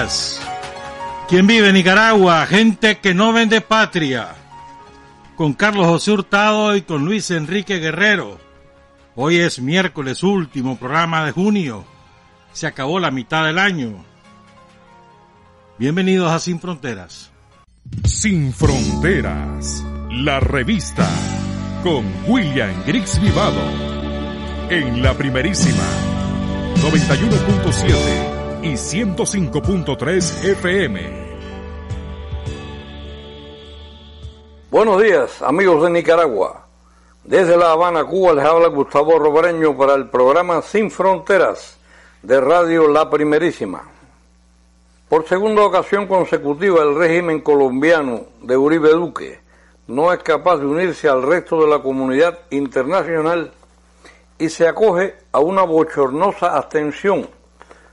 días. ¿Quién vive en Nicaragua? Gente que no vende patria. Con Carlos José Hurtado y con Luis Enrique Guerrero. Hoy es miércoles último programa de junio. Se acabó la mitad del año. Bienvenidos a Sin Fronteras. Sin Fronteras, la revista con William Griggs Vivado en la primerísima 91.7 y 105.3 FM. Buenos días, amigos de Nicaragua. Desde La Habana, Cuba, les habla Gustavo Robreño para el programa Sin Fronteras de Radio La Primerísima. Por segunda ocasión consecutiva, el régimen colombiano de Uribe Duque no es capaz de unirse al resto de la comunidad internacional y se acoge a una bochornosa abstención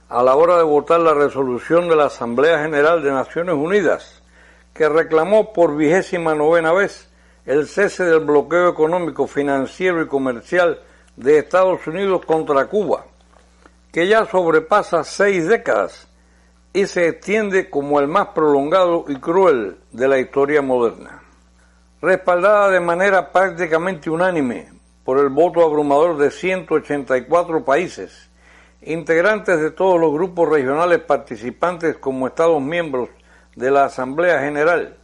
a la hora de votar la resolución de la Asamblea General de Naciones Unidas, que reclamó por vigésima novena vez el cese del bloqueo económico, financiero y comercial de Estados Unidos contra Cuba, que ya sobrepasa seis décadas y se extiende como el más prolongado y cruel de la historia moderna. Respaldada de manera prácticamente unánime por el voto abrumador de 184 países, integrantes de todos los grupos regionales participantes como Estados miembros de la Asamblea General,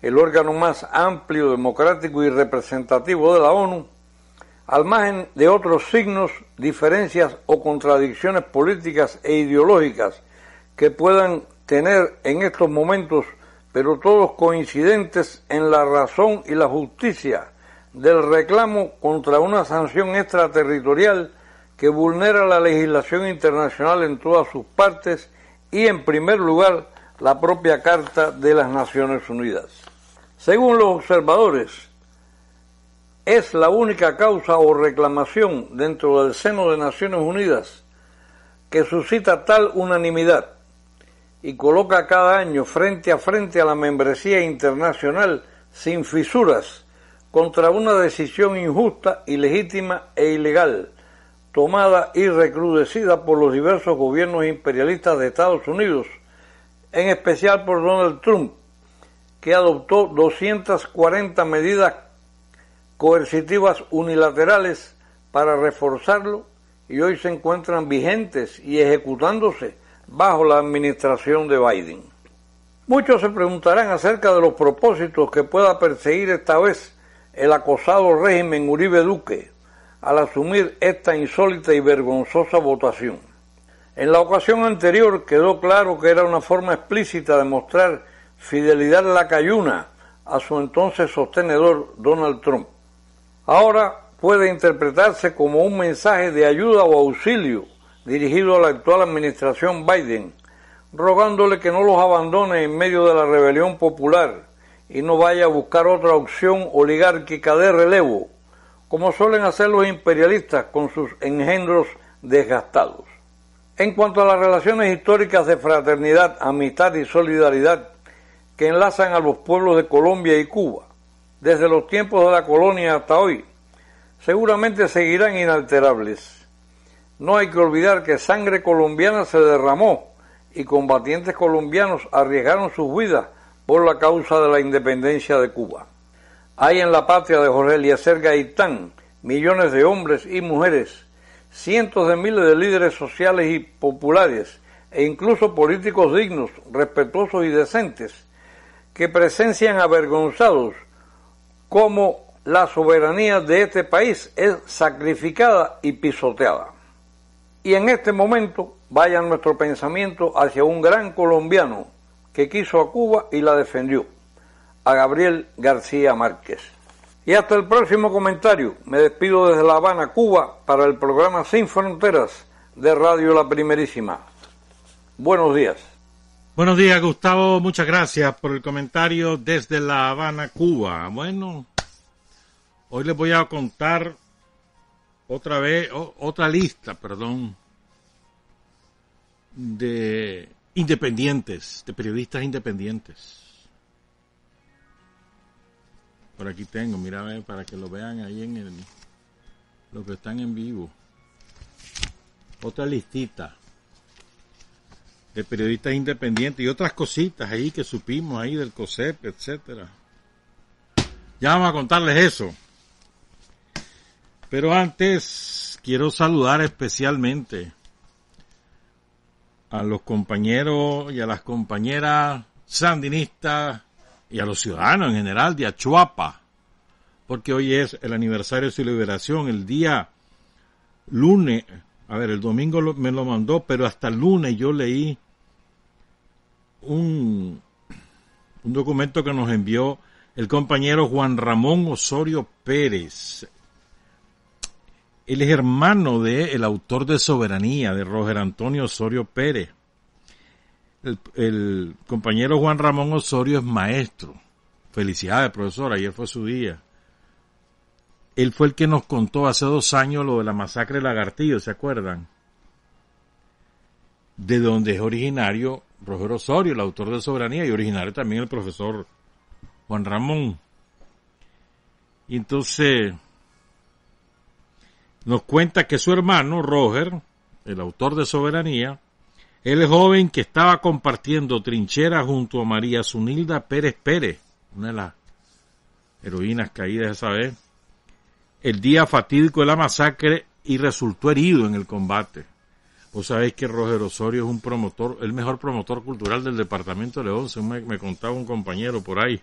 el órgano más amplio, democrático y representativo de la ONU, al margen de otros signos, diferencias o contradicciones políticas e ideológicas que puedan tener en estos momentos, pero todos coincidentes en la razón y la justicia del reclamo contra una sanción extraterritorial que vulnera la legislación internacional en todas sus partes y, en primer lugar, la propia Carta de las Naciones Unidas. Según los observadores, es la única causa o reclamación dentro del seno de Naciones Unidas que suscita tal unanimidad y coloca cada año frente a frente a la membresía internacional sin fisuras contra una decisión injusta, ilegítima e ilegal tomada y recrudecida por los diversos gobiernos imperialistas de Estados Unidos, en especial por Donald Trump, que adoptó 240 medidas coercitivas unilaterales para reforzarlo y hoy se encuentran vigentes y ejecutándose bajo la administración de Biden. Muchos se preguntarán acerca de los propósitos que pueda perseguir esta vez el acosado régimen Uribe Duque, al asumir esta insólita y vergonzosa votación. En la ocasión anterior quedó claro que era una forma explícita de mostrar fidelidad lacayuna a su entonces sostenedor Donald Trump. Ahora puede interpretarse como un mensaje de ayuda o auxilio dirigido a la actual administración Biden, rogándole que no los abandone en medio de la rebelión popular y no vaya a buscar otra opción oligárquica de relevo como suelen hacer los imperialistas con sus engendros desgastados. En cuanto a las relaciones históricas de fraternidad, amistad y solidaridad que enlazan a los pueblos de Colombia y Cuba, desde los tiempos de la colonia hasta hoy, seguramente seguirán inalterables. No hay que olvidar que sangre colombiana se derramó y combatientes colombianos arriesgaron sus vidas por la causa de la independencia de Cuba. Hay en la patria de Jorge Eliezer Gaitán millones de hombres y mujeres, cientos de miles de líderes sociales y populares e incluso políticos dignos, respetuosos y decentes, que presencian avergonzados cómo la soberanía de este país es sacrificada y pisoteada. Y en este momento vaya nuestro pensamiento hacia un gran colombiano que quiso a Cuba y la defendió a Gabriel García Márquez. Y hasta el próximo comentario. Me despido desde La Habana, Cuba, para el programa Sin Fronteras de Radio La Primerísima. Buenos días. Buenos días, Gustavo. Muchas gracias por el comentario desde La Habana, Cuba. Bueno, hoy les voy a contar otra vez, otra lista, perdón, de independientes, de periodistas independientes. Por aquí tengo, mira, para que lo vean ahí en el, los que están en vivo. Otra listita de periodistas independientes y otras cositas ahí que supimos ahí del COSEP, etcétera. Ya vamos a contarles eso. Pero antes quiero saludar especialmente a los compañeros y a las compañeras sandinistas y a los ciudadanos en general de Achuapa, porque hoy es el aniversario de su liberación, el día lunes, a ver, el domingo me lo mandó, pero hasta lunes yo leí un, un documento que nos envió el compañero Juan Ramón Osorio Pérez. Él es hermano de el autor de Soberanía, de Roger Antonio Osorio Pérez. El, compañero Juan Ramón Osorio es maestro. Felicidades, profesor, ayer fue su día. Él fue el que nos contó hace dos años lo de la masacre de Lagartillo, ¿se acuerdan? De donde es originario Roger Osorio, el autor de Soberanía, y originario también el profesor Juan Ramón. Y entonces nos cuenta que su hermano, Roger, el autor de Soberanía, el joven que estaba compartiendo trinchera junto a María Zunilda Pérez Pérez, una de las heroínas caídas esa vez, el día fatídico de la masacre y resultó herido en el combate. Vos sabéis que Roger Osorio es un promotor, el mejor promotor cultural del departamento de León, según me, me contaba un compañero por ahí.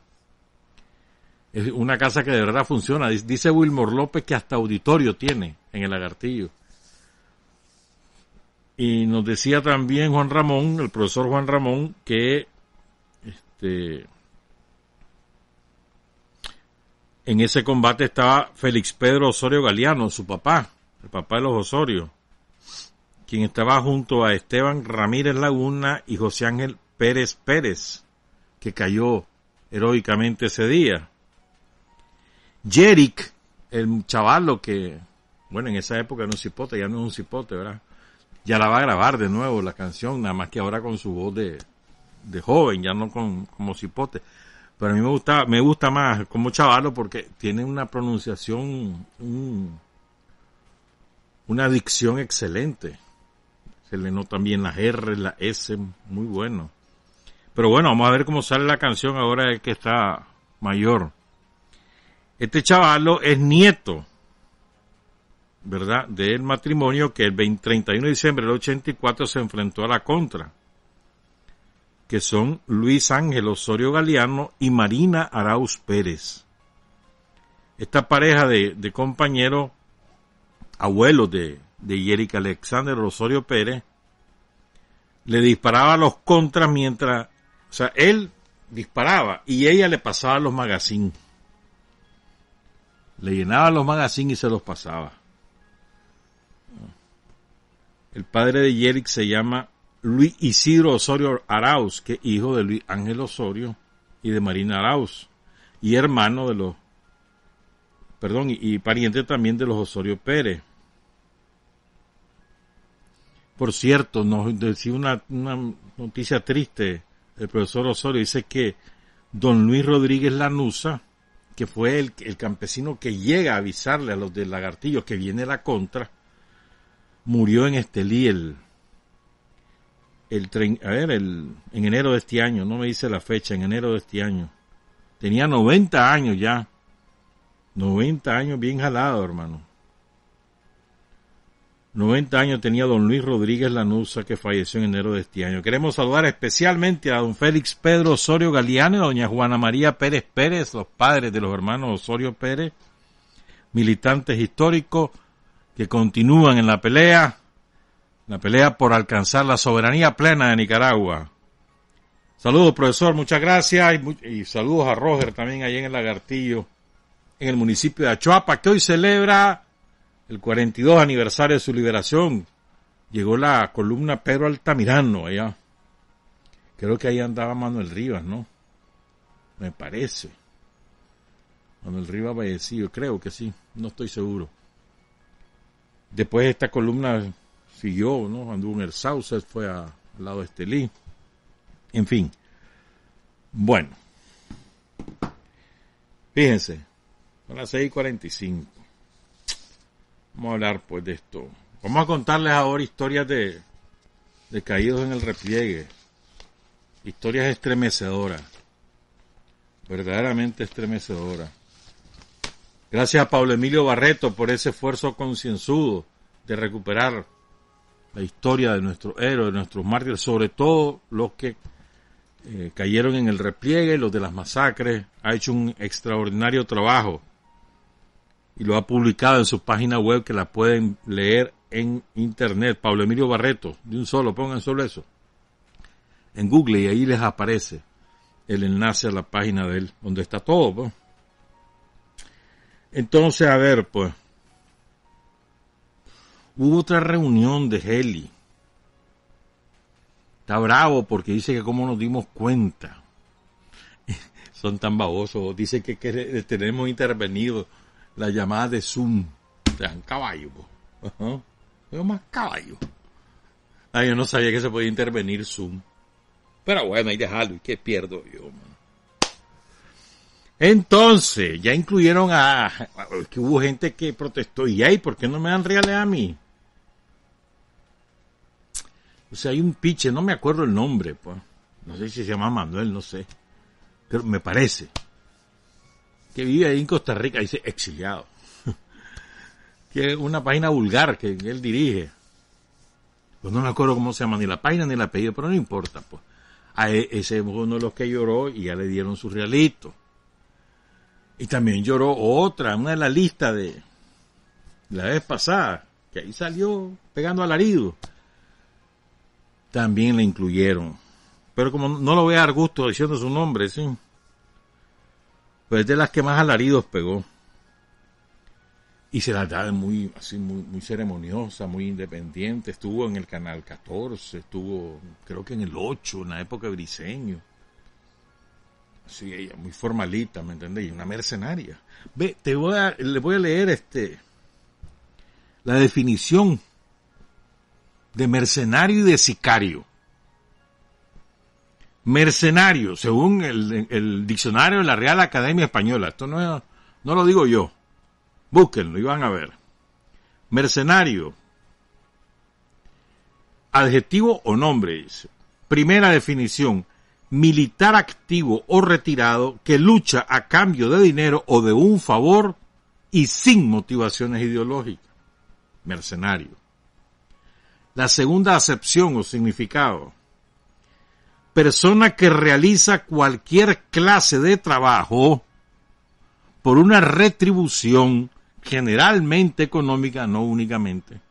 Es una casa que de verdad funciona. Dice Wilmor López que hasta auditorio tiene en el Lagartillo. Y nos decía también Juan Ramón, el profesor Juan Ramón, que este, en ese combate estaba Félix Pedro Osorio Galeano, su papá, el papá de los Osorio, quien estaba junto a Esteban Ramírez Laguna y José Ángel Pérez Pérez, que cayó heroicamente ese día. Jerick, el chavalo que, bueno, en esa época era un cipote, ya no es un cipote, ¿verdad? Ya la va a grabar de nuevo la canción, nada más que ahora con su voz de, de joven, ya no con, como cipote. Pero a mí me gusta, me gusta más como chavalo porque tiene una pronunciación, un, una dicción excelente. Se le notan bien las R, la S, muy bueno. Pero bueno, vamos a ver cómo sale la canción ahora que está mayor. Este chavalo es nieto, ¿verdad?, del matrimonio que el 20, 31 de diciembre del 84 se enfrentó a la contra, que son Luis Ángel Osorio Galeano y Marina Arauz Pérez. Esta pareja de, de compañeros, abuelos de, de Alexander Osorio Pérez, le disparaba a los contras mientras, o sea, él disparaba y ella le pasaba los magazines le llenaba los magazines y se los pasaba. El padre de Yerick se llama Luis Isidro Osorio Arauz, que es hijo de Luis Ángel Osorio y de Marina Arauz, y hermano de los, perdón, y, pariente también de los Osorio Pérez. Por cierto, nos decía una, una noticia triste, el profesor Osorio dice que don Luis Rodríguez Lanusa, que fue el, el, campesino que llega a avisarle a los del lagartillo que viene la contra, murió en Estelí el, el a ver, el, en enero de este año, no me dice la fecha, en enero de este año. Tenía 90 años ya. 90 años bien jalado, hermano. 90 años tenía don Luis Rodríguez Lanusa, que falleció en enero de este año. Queremos saludar especialmente a don Félix Pedro Osorio Galeano y a doña Juana María Pérez Pérez, los padres de los hermanos Osorio Pérez, militantes históricos que continúan en la pelea, la pelea por alcanzar la soberanía plena de Nicaragua. Saludos, profesor, muchas gracias y, saludos a Roger también allá en el Lagartillo, en el municipio de Achuapa, que hoy celebra el 42 aniversario de su liberación, llegó la columna Pedro Altamirano allá. Creo que ahí andaba Manuel Rivas, ¿no? Me parece. Manuel Rivas fallecido, creo que sí, no estoy seguro. Después esta columna siguió, ¿no? Anduvo en el fue a, al lado de Estelí. En fin. Bueno. Fíjense, son las 6.45. Vamos a hablar pues de esto. Vamos a contarles ahora historias de, de caídos en el repliegue. Historias estremecedoras. Verdaderamente estremecedoras. Gracias a Pablo Emilio Barreto por ese esfuerzo concienzudo de recuperar la historia de nuestros héroes, de nuestros mártires, sobre todo los que eh, cayeron en el repliegue, los de las masacres. Ha hecho un extraordinario trabajo y lo ha publicado en su página web que la pueden leer en internet. Pablo Emilio Barreto, de un solo, pongan solo eso. En Google y ahí les aparece el enlace a la página de él, donde está todo. Pues. Entonces, a ver, pues, hubo otra reunión de Heli. Está bravo porque dice que cómo nos dimos cuenta. Son tan babosos. Dice que, que tenemos intervenido la llamada de Zoom. O caballo. Pues. más caballo. Ah, yo no sabía que se podía intervenir Zoom. Pero bueno, ahí dejarlo. ¿Y qué pierdo yo, man? Entonces, ya incluyeron a, que hubo gente que protestó. ¿Y ahí por qué no me dan reales a mí? O sea, hay un piche, no me acuerdo el nombre, pues. No sé si se llama Manuel, no sé. Pero me parece que vive ahí en Costa Rica, dice exiliado, que una página vulgar que, él dirige. Pues no me acuerdo cómo se llama, ni la página ni el apellido, pero no importa, pues. A e, ese es uno de los que lloró y ya le dieron su realito. Y también lloró otra, una de la lista de la vez pasada, que ahí salió pegando alarido. También le incluyeron. Pero como no lo voy a dar gusto diciendo su nombre, sí pues de las que más alaridos pegó. Y se la da muy, así, muy, muy ceremoniosa, muy independiente. Estuvo en el canal 14, estuvo, creo que en el 8, en la época de Briseño. Así, ella, muy formalita, ¿me entendéis? Una mercenaria. Ve, te voy a, le voy a leer este, la definición de mercenario y de sicario. Mercenario, según el, diccionario de la Real Academia Española. Esto no, no lo digo yo. Búsquenlo y van a ver. Mercenario. Adjetivo o nombre, dice. Primera definición. Militar activo o retirado que lucha a cambio de dinero o de un favor y sin motivaciones ideológicas. Mercenario. La segunda acepción o significado persona que realiza cualquier clase de trabajo por una retribución generalmente económica, no únicamente,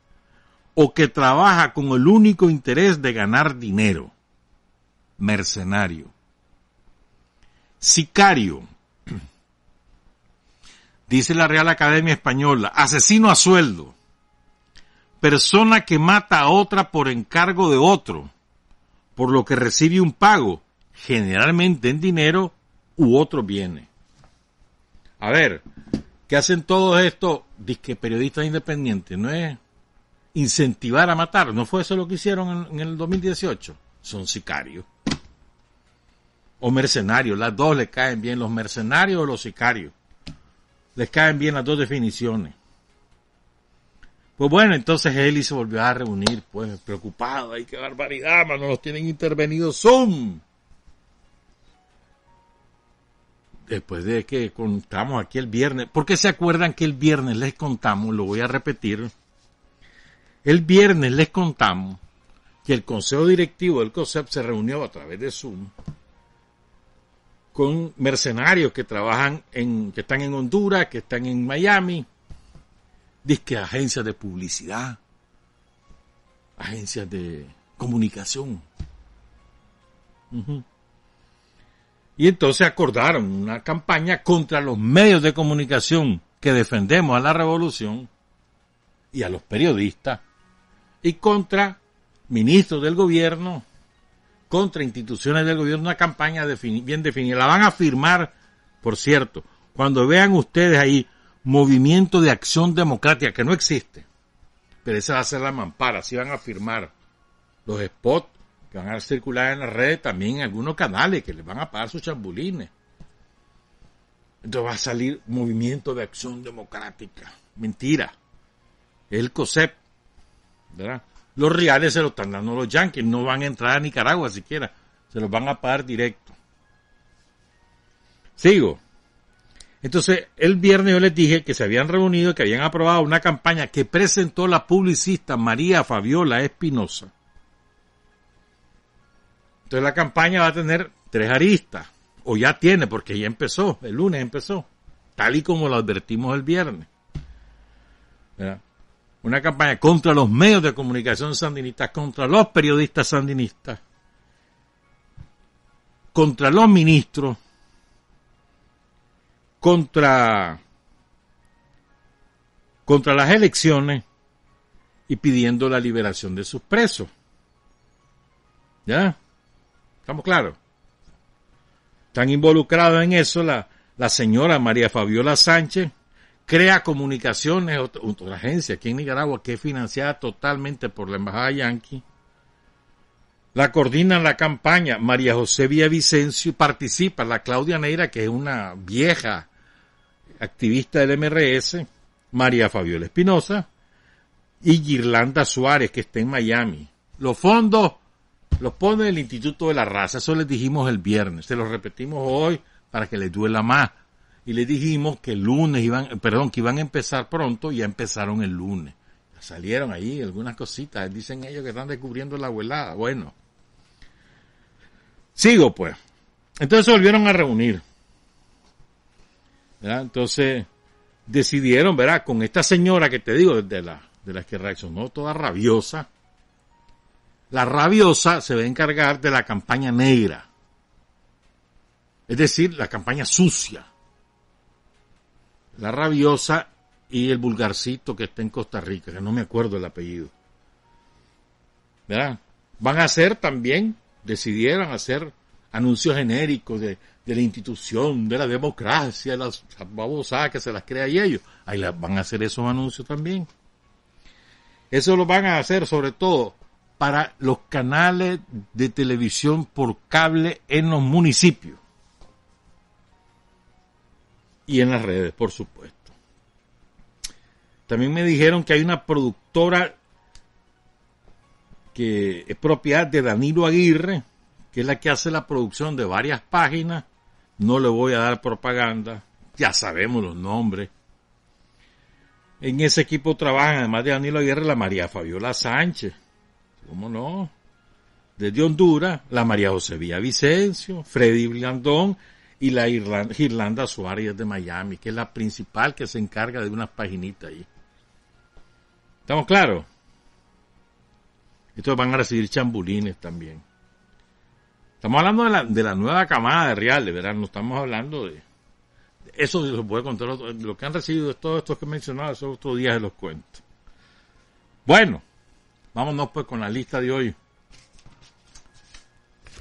o que trabaja con el único interés de ganar dinero. Mercenario. Sicario. Dice la Real Academia Española, asesino a sueldo. Persona que mata a otra por encargo de otro por lo que recibe un pago, generalmente en dinero u otro bienes. A ver, ¿qué hacen todos estos disque periodistas independientes? ¿No es incentivar a matar? ¿No fue eso lo que hicieron en, en el 2018? Son sicarios. O mercenarios, las dos les caen bien, los mercenarios o los sicarios. Les caen bien las dos definiciones. Pues bueno, entonces Eli se volvió a reunir, pues preocupado, ay, qué barbaridad, no los tienen intervenido Zoom. Después de que contamos aquí el viernes, ¿por qué se acuerdan que el viernes les contamos, lo voy a repetir, el viernes les contamos que el consejo directivo del COSEP se reunió a través de Zoom con mercenarios que trabajan en, que están en Honduras, que están en Miami, disque agencias de publicidad, agencias de comunicación. Y entonces acordaron una campaña contra los medios de comunicación que defendemos a la revolución y a los periodistas y contra ministros del gobierno, contra instituciones del gobierno, una campaña bien definida. La van a firmar, por cierto, cuando vean ustedes ahí movimiento de acción democrática que no existe. Pero esa va a ser la mampara, así van a firmar los spots que van a circular en las redes, también en algunos canales que les van a pagar sus chambulines. Entonces va a salir movimiento de acción democrática. Mentira. Es el COSEP, ¿verdad? Los reales se los están dando los yanquis, no van a entrar a Nicaragua siquiera, se los van a pagar directo. Sigo. Entonces, el viernes yo les dije que se habían reunido que habían aprobado una campaña que presentó la publicista María Fabiola Espinosa. Entonces la campaña va a tener tres aristas, o ya tiene, porque ya empezó, el lunes empezó, tal y como lo advertimos el viernes. Una campaña contra los medios de comunicación sandinistas, contra los periodistas sandinistas, contra los ministros, contra, contra las elecciones y pidiendo la liberación de sus presos. ¿Ya? ¿Estamos claros? Están involucrados en eso la, la señora María Fabiola Sánchez, crea comunicaciones, otra, agencia aquí en Nicaragua que es financiada totalmente por la Embajada Yankee. La coordina la campaña María José Villavicencio y participa la Claudia Neira, que es una vieja activista del MRS, María Fabiola Espinosa y Girlanda Suárez, que está en Miami. Los fondos los pone el Instituto de la Raza, eso les dijimos el viernes, se los repetimos hoy para que les duela más. Y les dijimos que el lunes iban, perdón, que iban a empezar pronto y ya empezaron el lunes. Salieron ahí algunas cositas, dicen ellos que están descubriendo la abuelada. Bueno. Sigo pues. Entonces se volvieron a reunir. Entonces decidieron, ¿verdad? Con esta señora que te digo, de la, de la que reaccionó toda rabiosa, la rabiosa se va a encargar de la campaña negra. Es decir, la campaña sucia. La rabiosa y el vulgarcito que está en Costa Rica, que no me acuerdo el apellido. ¿Verdad? Van a hacer también, decidieron hacer anuncios genéricos de, de la institución, de la democracia, las babosadas que se las crea y ellos. Ahí van a hacer esos anuncios también. Eso lo van a hacer sobre todo para los canales de televisión por cable en los municipios. Y en las redes, por supuesto. También me dijeron que hay una productora que es propiedad de Danilo Aguirre, que es la que hace la producción de varias páginas. No le voy a dar propaganda, ya sabemos los nombres. En ese equipo trabajan, además de Danilo Aguirre, la María Fabiola Sánchez, ¿Cómo no? Desde Honduras, la María José Vicencio, Freddy Blandón y la Irlanda, Irlanda Suárez de Miami, que es la principal que se encarga de unas paginitas ahí. ¿Estamos claros? Estos van a recibir chambulines también. Estamos hablando de la, de la nueva camada de reales, ¿verdad? No estamos hablando de... Eso se puede contar. Lo que han recibido de todos estos que he mencionado, esos otros días de los cuentos. Bueno. Vámonos pues con la lista de hoy.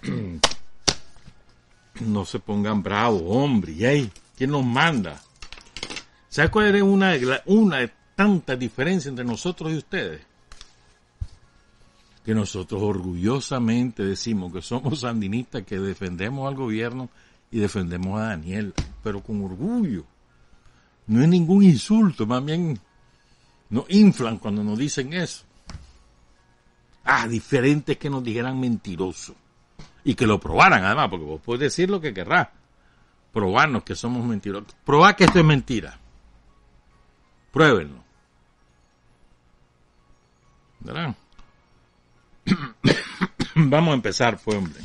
No se pongan bravos, hombre. ¿eh? ¿Quién nos manda? ¿Sabes cuál es una, una de tantas diferencias entre nosotros y ustedes? Que nosotros orgullosamente decimos que somos sandinistas, que defendemos al gobierno y defendemos a Daniel, pero con orgullo. No es ningún insulto, más bien nos inflan cuando nos dicen eso. Ah, diferente que nos dijeran mentiroso. Y que lo probaran además, porque vos podés decir lo que querrás. Probarnos que somos mentirosos. Probar que esto es mentira. Pruébenlo. ¿Verdad? Vamos a empezar, pues, hombre.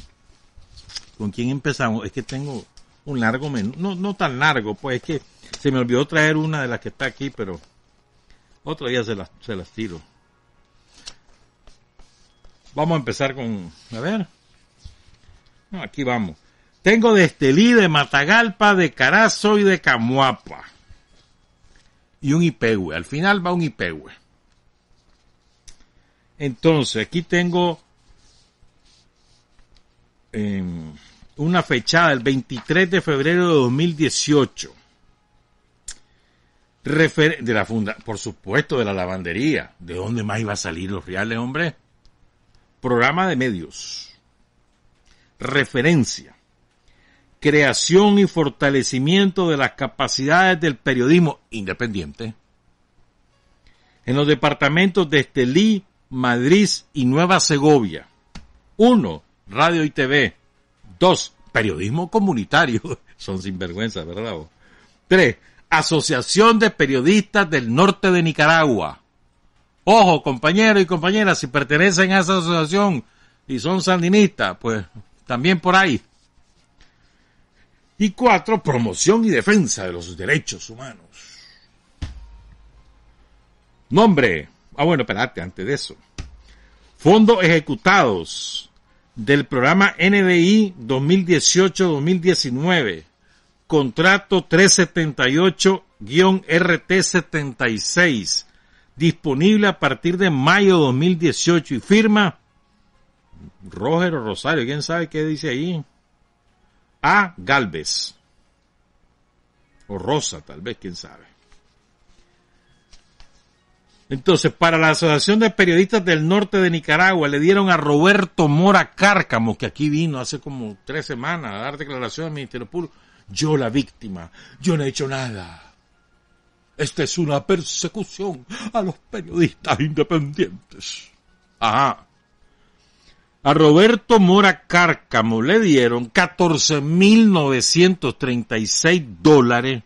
¿Con quién empezamos? Es que tengo un largo menú. No, no tan largo, pues es que se me olvidó traer una de las que está aquí, pero otro día se las, se las tiro. Vamos a empezar con, a ver. Aquí vamos. Tengo de Estelí, de Matagalpa, de Carazo y de Camuapa. Y un Ipehue. Al final va un Ipehue. Entonces, aquí tengo em, una fechada, el 23 de febrero de 2018. Refer de la funda, por supuesto, de la lavandería. ¿De dónde más iba a salir los reales, hombre? programa de medios, referencia, creación y fortalecimiento de las capacidades del periodismo independiente en los departamentos de Estelí, Madrid y Nueva Segovia. Uno, radio y TV. Dos, periodismo comunitario. Son sinvergüenza, ¿verdad? Tres, Asociación de Periodistas del Norte de Nicaragua. Ojo, compañeros y compañeras, si pertenecen a esa asociación y son sandinistas, pues también por ahí. Y cuatro, promoción y defensa de los derechos humanos. Nombre. Ah, bueno, espérate, antes de eso. Fondos ejecutados del programa NDI 2018-2019. Contrato 378-RT76. Disponible a partir de mayo 2018 y firma Roger o Rosario, ¿quién sabe qué dice ahí? A. Galvez. O Rosa, tal vez, quién sabe. Entonces, para la Asociación de Periodistas del Norte de Nicaragua le dieron a Roberto Mora Cárcamo, que aquí vino hace como tres semanas a dar declaración al Ministerio Público. Yo la víctima, yo no he hecho nada. Esta es una persecución a los periodistas independientes. Ajá. A Roberto Mora Cárcamo le dieron 14.936 dólares.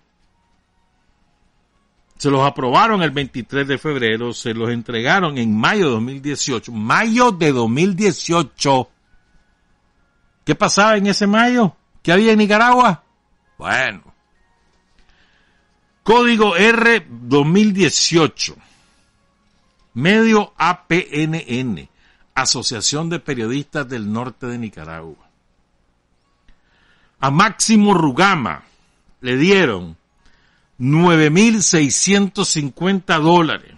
Se los aprobaron el 23 de febrero, se los entregaron en mayo de 2018. Mayo de 2018. ¿Qué pasaba en ese mayo? ¿Qué había en Nicaragua? Bueno. Código R 2018. Medio APNN. Asociación de Periodistas del Norte de Nicaragua. A Máximo Rugama le dieron 9.650 dólares.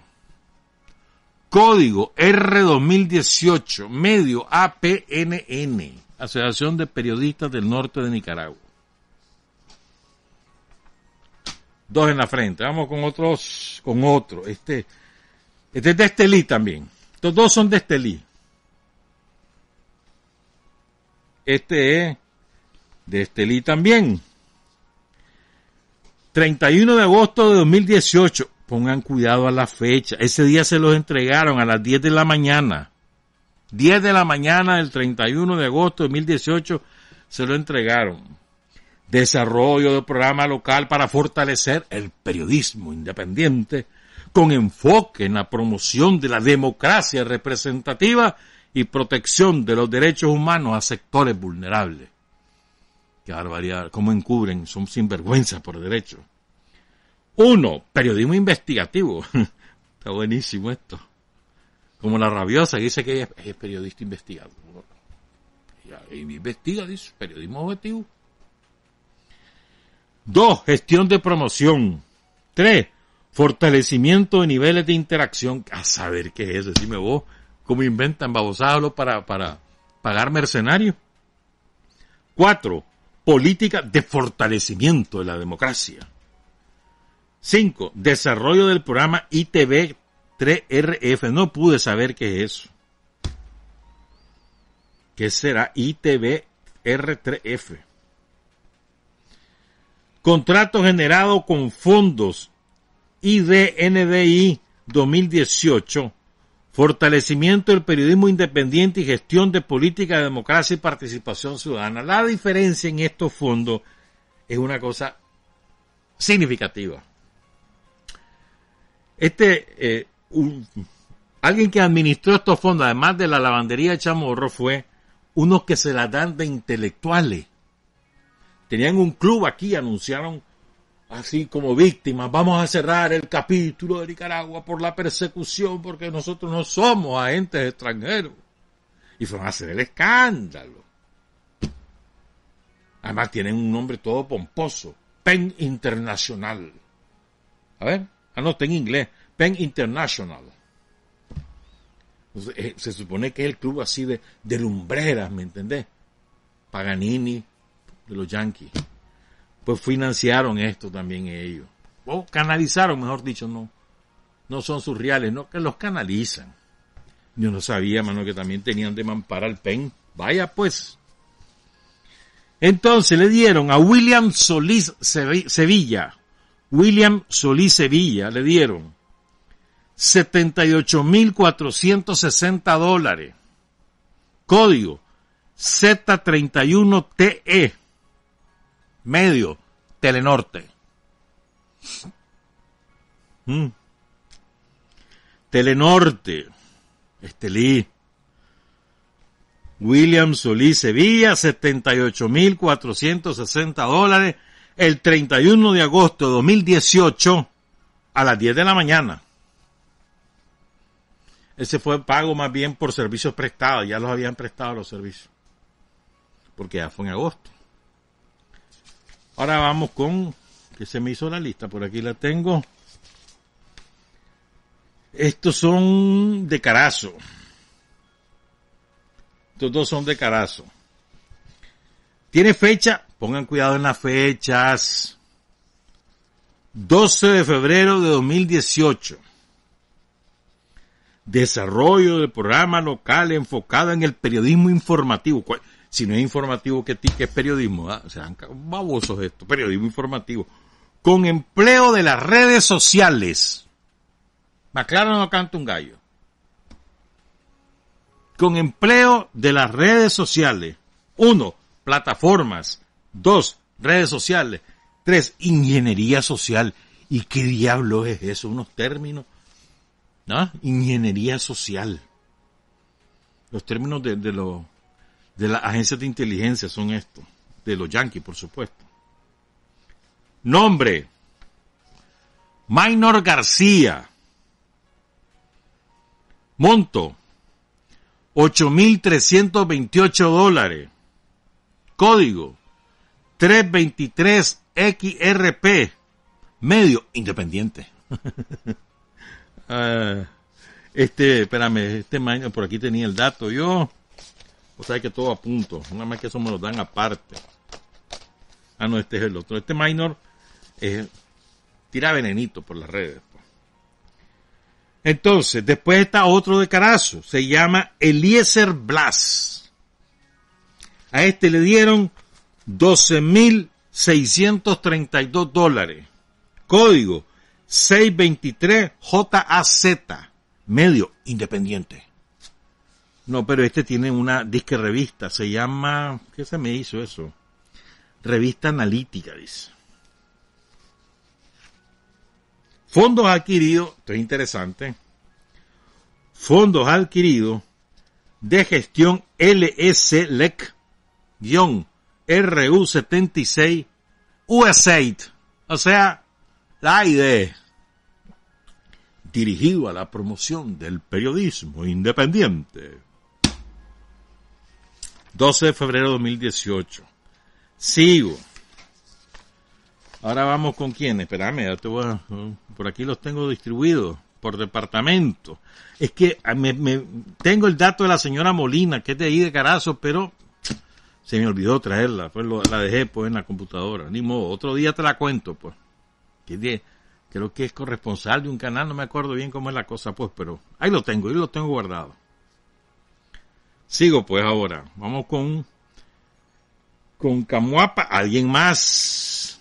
Código R2018, medio APNN, Asociación de Periodistas del Norte de Nicaragua. Dos en la frente. Vamos con otros, con otro. Este, este es de Estelí también. Estos dos son de Estelí. Este es de Estelí también. 31 de agosto de 2018. Pongan cuidado a la fecha. Ese día se los entregaron a las 10 de la mañana. 10 de la mañana del 31 de agosto de 2018 se lo entregaron. Desarrollo de programa local para fortalecer el periodismo independiente con enfoque en la promoción de la democracia representativa y protección de los derechos humanos a sectores vulnerables. Qué barbaridad, cómo encubren, son sinvergüenza por derecho. Uno, periodismo investigativo. Está buenísimo esto. Como la rabiosa dice que es, periodista investigado. Y investiga, dice, periodismo objetivo. Dos, gestión de promoción. Tres, fortalecimiento de niveles de interacción. A saber qué es eso, decime vos cómo inventan babosados para, para pagar mercenarios. Cuatro, política de fortalecimiento de la democracia. Cinco, desarrollo del programa ITV 3RF. No pude saber qué es eso. ¿Qué será ITV R3F? Contrato generado con fondos IDNDI 2018 fortalecimiento del periodismo independiente y gestión de política de democracia y participación ciudadana. La diferencia en estos fondos es una cosa significativa. Este, eh, alguien que administró estos fondos, además de la lavandería de Chamorro, fue unos que se la dan de intelectuales. Tenían un club aquí, anunciaron así como víctimas, vamos a cerrar el capítulo de Nicaragua por la persecución porque nosotros no somos agentes extranjeros. Y fueron a hacer el escándalo. Además tienen un nombre todo pomposo, PEN Internacional. A ver, anoten en inglés, PEN International. Eh, se supone que es el club así de, de lumbreras, ¿me entendés? Paganini, de los Yankees pues financiaron esto también ellos. O canalizaron, mejor dicho, no. No son sus reales, no, que los canalizan. Yo no sabía, mano, que también tenían de mampar al PEN. Vaya pues. Entonces le dieron a William Solís Sevilla, William Solís Sevilla, le dieron 78.460 dólares. Código Z31TE. Medio Telenorte. Mm. Telenorte. Estelí. William Solís Sevilla, 78.460 dólares, el 31 de agosto de 2018 a las 10 de la mañana. Ese fue pago más bien por servicios prestados, ya los habían prestado los servicios, porque ya fue en agosto. Ahora vamos con, que se me hizo la lista, por aquí la tengo. Estos son de Carazo. Estos dos son de Carazo. Tiene fecha, pongan cuidado en las fechas. 12 de febrero de 2018. Desarrollo del programa local enfocado en el periodismo informativo. Si no es informativo, ¿qué, es periodismo? Ah? O sea, babosos esto, periodismo informativo. Con empleo de las redes sociales. Maclaro no canta un gallo con empleo de las redes sociales. Uno, plataformas. Dos, redes sociales. Tres, ingeniería social. ¿Y qué diablo es eso? Unos términos. ¿No? Ingeniería social. Los términos de, de, lo, de las agencias de inteligencia son estos. De los yankees, por supuesto. Nombre. Minor García. Monto. 8.328 dólares. Código 323XRP. Medio independiente. Ah, este, espérame, este por aquí tenía el dato yo. O sea que todo a punto. Nada más que eso me lo dan aparte. Ah, no, este es el otro. Este minor eh, tira venenito por las redes. Entonces, después está otro de Carazo, se llama Eliezer Blas. A este le dieron 12.632 dólares. Código 623 JAZ, medio independiente. No, pero este tiene una disque revista, se llama, ¿qué se me hizo eso? Revista analítica, dice. Fondos adquiridos, esto es interesante. Fondos adquiridos de gestión LS-LEC-RU76 USAID. O sea, la idea dirigido a la promoción del periodismo independiente. 12 de febrero de 2018. Sigo. Ahora vamos con quién, espérame, ya te voy por aquí los tengo distribuidos por departamento. Es que ah, me, tengo el dato de la señora Molina, que es de ahí de Carazo, pero se me olvidó traerla, pues la dejé pues en la computadora, ni modo, otro día te la cuento, pues. creo que es corresponsal de un canal, no me acuerdo bien cómo es la cosa, pues, pero ahí lo tengo, ahí lo tengo guardado. Sigo pues ahora, vamos con con Camuapa, alguien más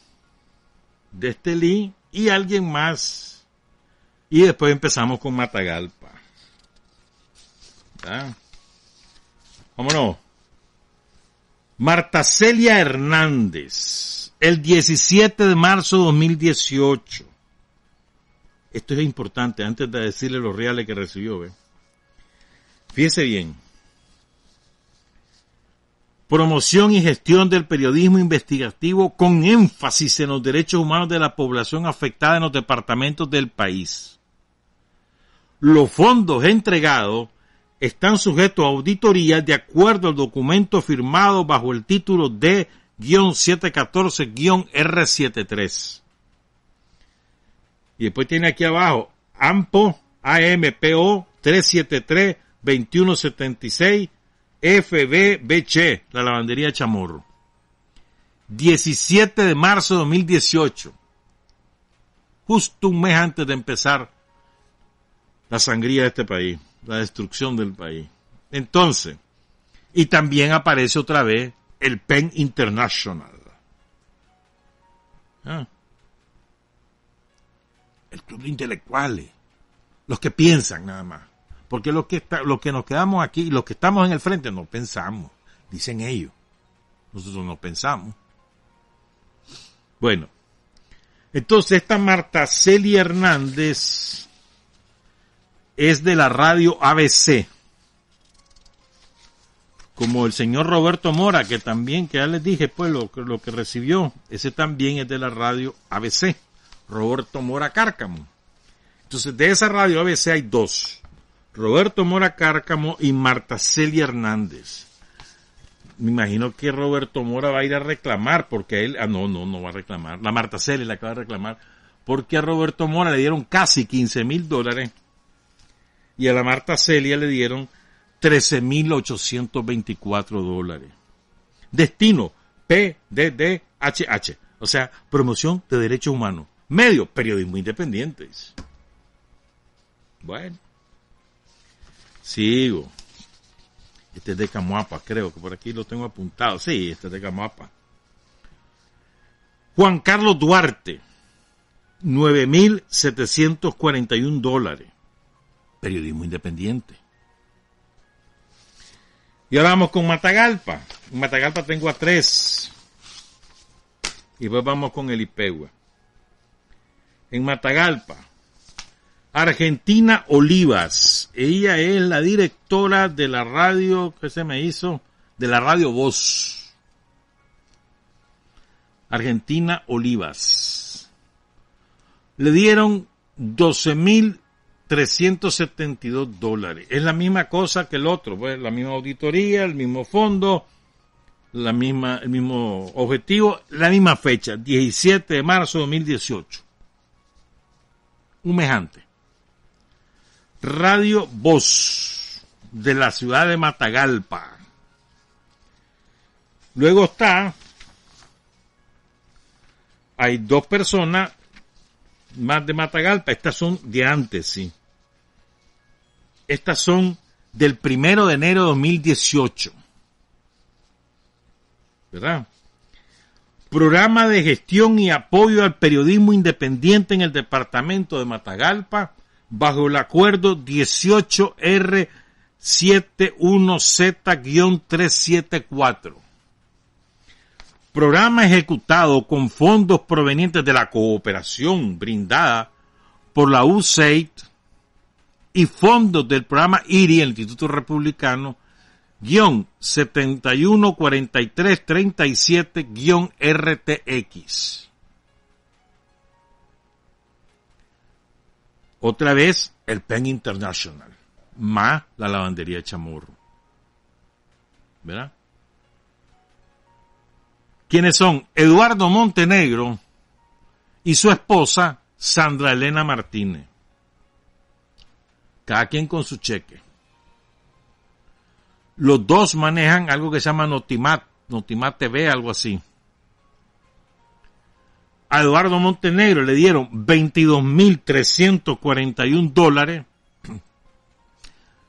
de Estelí y alguien más. Y después empezamos con Matagalpa. Vámonos. Marta Celia Hernández, el 17 de marzo de 2018. Esto es importante, antes de decirle los reales que recibió, ¿ve? Fíjese bien promoción y gestión del periodismo investigativo con énfasis en los derechos humanos de la población afectada en los departamentos del país. Los fondos entregados están sujetos a auditoría de acuerdo al documento firmado bajo el título D-714-R73. Y después tiene aquí abajo AMPO AMPO 373 2176 FBBC, la lavandería Chamorro. 17 de marzo de 2018. Justo un mes antes de empezar la sangría de este país, la destrucción del país. Entonces, y también aparece otra vez el PEN International. Ah. El Club de Intelectuales. Los que piensan nada más. Porque los que, está, los que nos quedamos aquí, los que estamos en el frente, no pensamos. Dicen ellos. Nosotros no pensamos. Bueno. Entonces esta Marta Celia Hernández es de la radio ABC. Como el señor Roberto Mora, que también, que ya les dije, pues lo, lo que recibió, ese también es de la radio ABC. Roberto Mora Cárcamo. Entonces, de esa radio ABC hay dos. Roberto Mora Cárcamo y Marta Celia Hernández. Me imagino que Roberto Mora va a ir a reclamar, porque él, ah, no, no, no va a reclamar. La Marta Celia la acaba de reclamar, porque a Roberto Mora le dieron casi 15 mil dólares y a la Marta Celia le dieron 13 mil 824 dólares. Destino, PDDHH, o sea, promoción de derechos humanos. Medio, periodismo independiente. Bueno. Sigo. Este es de Camuapa, creo que por aquí lo tengo apuntado. Sí, este es de Camuapa. Juan Carlos Duarte, 9.741 dólares. Periodismo independiente. Y ahora vamos con Matagalpa. En Matagalpa tengo a tres. Y después vamos con el Ipegua en Matagalpa. Argentina Olivas. Ella es la directora de la radio que se me hizo, de la radio Voz. Argentina Olivas. Le dieron 12.372 dólares. Es la misma cosa que el otro, pues, la misma auditoría, el mismo fondo, la misma, el mismo objetivo, la misma fecha, 17 de marzo de 2018 humejante. Radio Voz de la ciudad de Matagalpa. Luego está, hay dos personas más de Matagalpa, estas son de antes, sí. Estas son del primero de enero de 2018. ¿Verdad? programa de gestión y apoyo al periodismo independiente en el departamento de Matagalpa, bajo el acuerdo 18R71Z-374. Programa ejecutado con fondos provenientes de la cooperación brindada por la USAID y fondos del programa IRI, el Instituto Republicano, guion 714337 guion RTX. Otra vez el PEN International, más la lavandería Chamorro. ¿Verdad? ¿Quiénes son? Eduardo Montenegro y su esposa Sandra Elena Martínez. Cada quien con su cheque. Los dos manejan algo que se llama Notimat, Notimat TV, algo así. A Eduardo Montenegro le dieron 22.341 dólares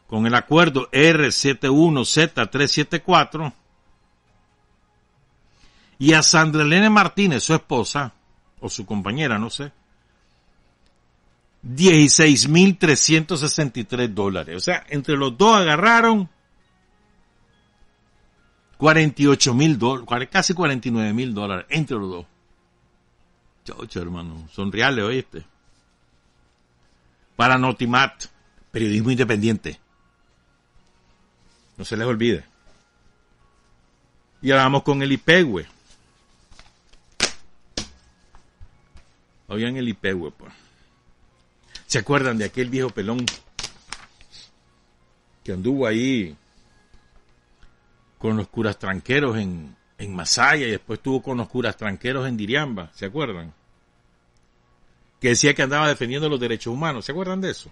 con el acuerdo R71Z374 y a Sandra Elena Martínez, su esposa, o su compañera, no sé, 16.363 dólares. O sea, entre los dos agarraron 48 mil dólares, casi 49 mil dólares entre los dos. Chocho, hermano, son reales, oíste. Para Notimat, periodismo independiente. No se les olvide. Y ahora vamos con el IPEGUE. Oigan el IPEGUE, pues. ¿Se acuerdan de aquel viejo pelón que anduvo ahí con los curas tranqueros en, en Masaya y después estuvo con los curas tranqueros en Diriamba, ¿se acuerdan? Que decía que andaba defendiendo los derechos humanos, ¿se acuerdan de eso?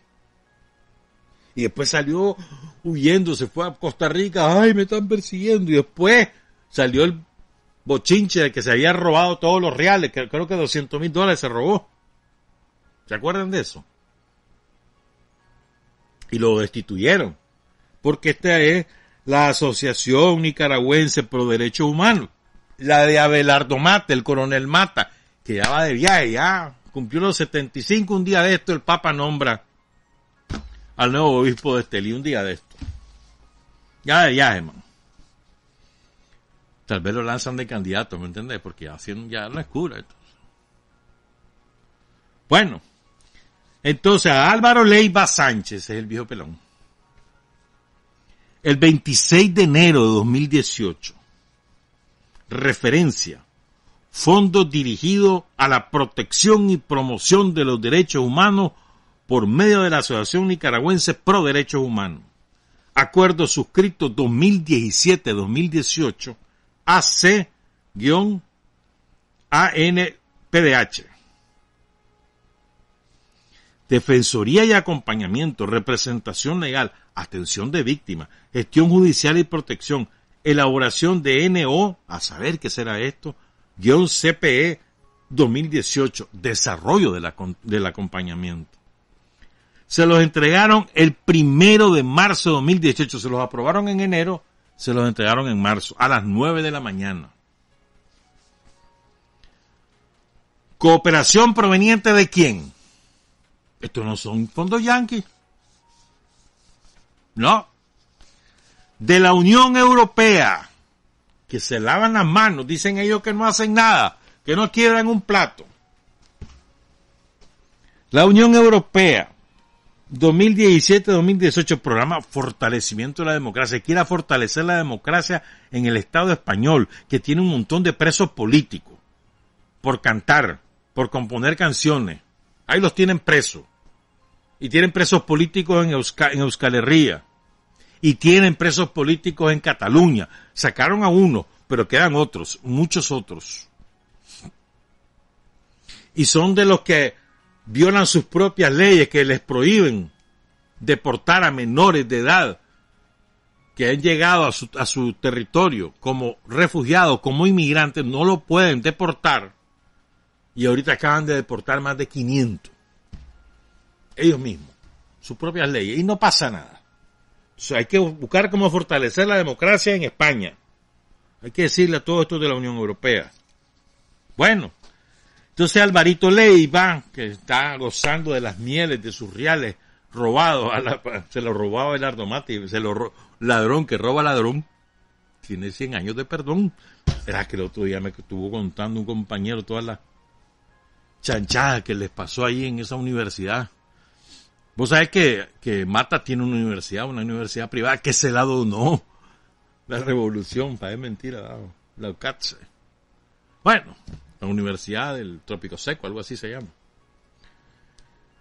Y después salió huyendo, se fue a Costa Rica, ay, me están persiguiendo, y después salió el bochinche de que se había robado todos los reales, que creo que 200 mil dólares se robó. ¿Se acuerdan de eso? Y lo destituyeron, porque esta es la Asociación Nicaragüense Pro Derechos Humanos, la de Abelardo Mata, el coronel Mata, que ya va de viaje, ya cumplió los 75, un día de esto el Papa nombra al nuevo obispo de Estelí un día de esto. Ya de viaje, man. Tal vez lo lanzan de candidato, ¿me entiendes? Porque haciendo ya no es cura. Entonces. Bueno, entonces Álvaro Leiva Sánchez es el viejo pelón. El 26 de enero de 2018, referencia, fondo dirigido a la protección y promoción de los derechos humanos por medio de la Asociación Nicaragüense Pro Derechos Humanos. Acuerdo suscrito 2017-2018 AC-ANPDH. Defensoría y acompañamiento, representación legal, atención de víctimas, gestión judicial y protección, elaboración de NO, a saber qué será esto, guion CPE 2018, desarrollo del acompañamiento. Se los entregaron el primero de marzo de 2018, se los aprobaron en enero, se los entregaron en marzo, a las 9 de la mañana. Cooperación proveniente de quién? Estos no son fondos yanquis. No. De la Unión Europea, que se lavan las manos, dicen ellos que no hacen nada, que no quiebran un plato. La Unión Europea, 2017-2018, programa Fortalecimiento de la Democracia. Quiere fortalecer la democracia en el Estado español, que tiene un montón de presos políticos por cantar, por componer canciones. Ahí los tienen presos. Y tienen presos políticos en, Euskal Herria. Y tienen presos políticos en Cataluña. Sacaron a uno, pero quedan otros, muchos otros. Y son de los que violan sus propias leyes que les prohíben deportar a menores de edad que han llegado a su, a su territorio como refugiados, como inmigrantes, no lo pueden deportar. Y ahorita acaban de deportar más de 500. Ellos mismos, sus propias leyes. Y no pasa nada. O hay que buscar cómo fortalecer la democracia en España. Hay que decirle a todo esto de la Unión Europea. Bueno, entonces Alvarito Leiva, que está gozando de las mieles de sus reales robados, se lo robaba el Ardomati, se lo ladrón que roba ladrón, tiene 100 años de perdón. Era que el otro día me estuvo contando un compañero todas las chanchadas que les pasó ahí en esa universidad. Vos sabés que, que Mata tiene una universidad, una universidad privada, que se la donó. La revolución, para es mentira, la UCATSE. Bueno, la Universidad del Trópico Seco, algo así se llama.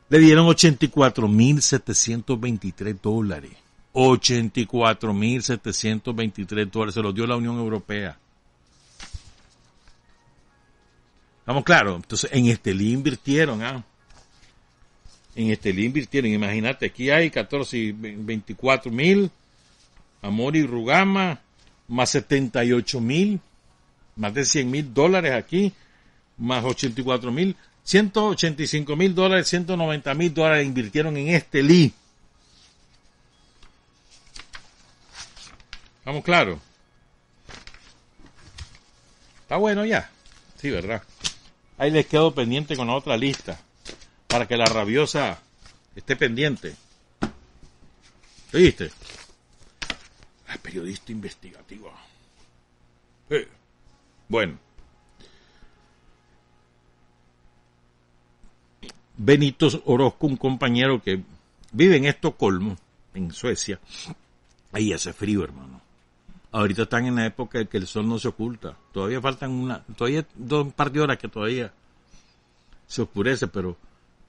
Le dieron 84.723 dólares. 84.723 dólares. Se los dio la Unión Europea. Vamos claro. Entonces, en Estelí invirtieron, ¿ah? En Estelí invirtieron. Imagínate, aquí hay 14 y 24 mil. Amor y Rugama, más 78 mil. Más de 100 mil dólares aquí más 84 mil, 185 mil dólares, 190 mil dólares invirtieron en este LI. ¿Estamos claros? Está bueno ya. Sí, ¿verdad? Ahí les quedo pendiente con la otra lista. Para que la rabiosa esté pendiente. ¿Viste? El periodista investigativo. Bueno. Benito Orozco, un compañero que vive en Estocolmo, en Suecia. Ahí hace frío, hermano. Ahorita están en la época en que el sol no se oculta. Todavía faltan una, todavía dos un par de horas que todavía se oscurece, pero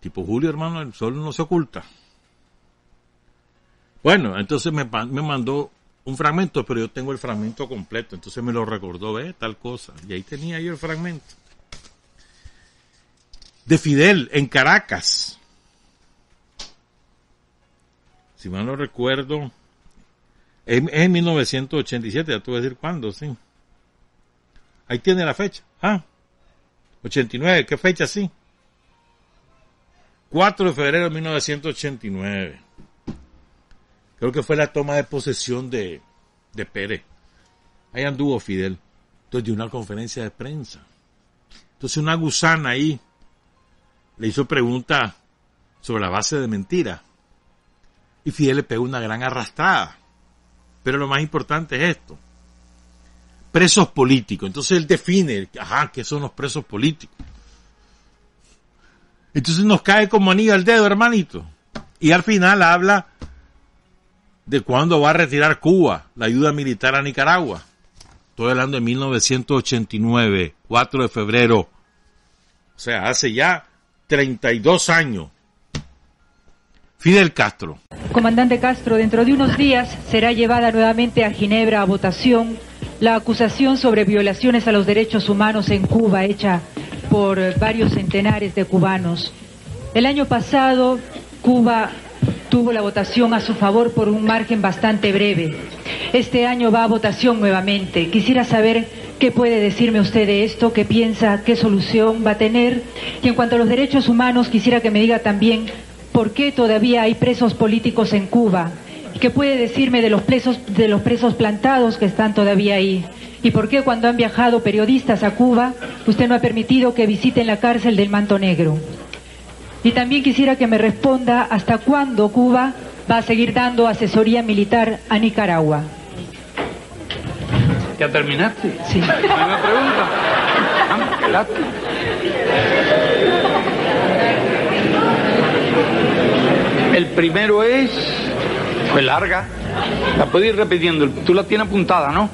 tipo julio, hermano, el sol no se oculta. Bueno, entonces me, me mandó un fragmento, pero yo tengo el fragmento completo, entonces me lo recordó, ve, tal cosa. Y ahí tenía yo el fragmento de Fidel en Caracas. Si mal no recuerdo, es en 1987, ya te voy decir cuándo, sí. Ahí tiene la fecha. Ah, 89, ¿qué fecha sí? 4 de febrero de 1989. Creo que fue la toma de posesión de, de Pérez. Ahí anduvo Fidel. Entonces dio una conferencia de prensa. Entonces una gusana ahí le hizo pregunta sobre la base de mentira. Y Fidel le pegó una gran arrastrada. Pero lo más importante es esto. Presos políticos. Entonces él define, ajá, ¿qué son los presos políticos? Entonces nos cae como anillo al dedo, hermanito. Y al final habla de cuándo va a retirar Cuba la ayuda militar a Nicaragua. Estoy hablando de 1989, 4 de febrero. O sea, hace ya 32 años. Fidel Castro. Comandante Castro, dentro de unos días será llevada nuevamente a Ginebra a votación la acusación sobre violaciones a los derechos humanos en Cuba hecha por varios centenares de cubanos. El año pasado Cuba tuvo la votación a su favor por un margen bastante breve. Este año va a votación nuevamente. Quisiera saber qué puede decirme usted de esto, qué piensa, qué solución va a tener. Y en cuanto a los derechos humanos, quisiera que me diga también por qué todavía hay presos políticos en Cuba. ¿Qué puede decirme de los presos, de los presos plantados que están todavía ahí? ¿Y por qué cuando han viajado periodistas a Cuba, usted no ha permitido que visiten la cárcel del Manto Negro? Y también quisiera que me responda hasta cuándo Cuba va a seguir dando asesoría militar a Nicaragua. ¿Ya terminaste? Sí. ¿Me pregunta? Ah, qué lástima. El primero es... Fue larga. La puedo ir repitiendo. Tú la tienes apuntada, ¿no?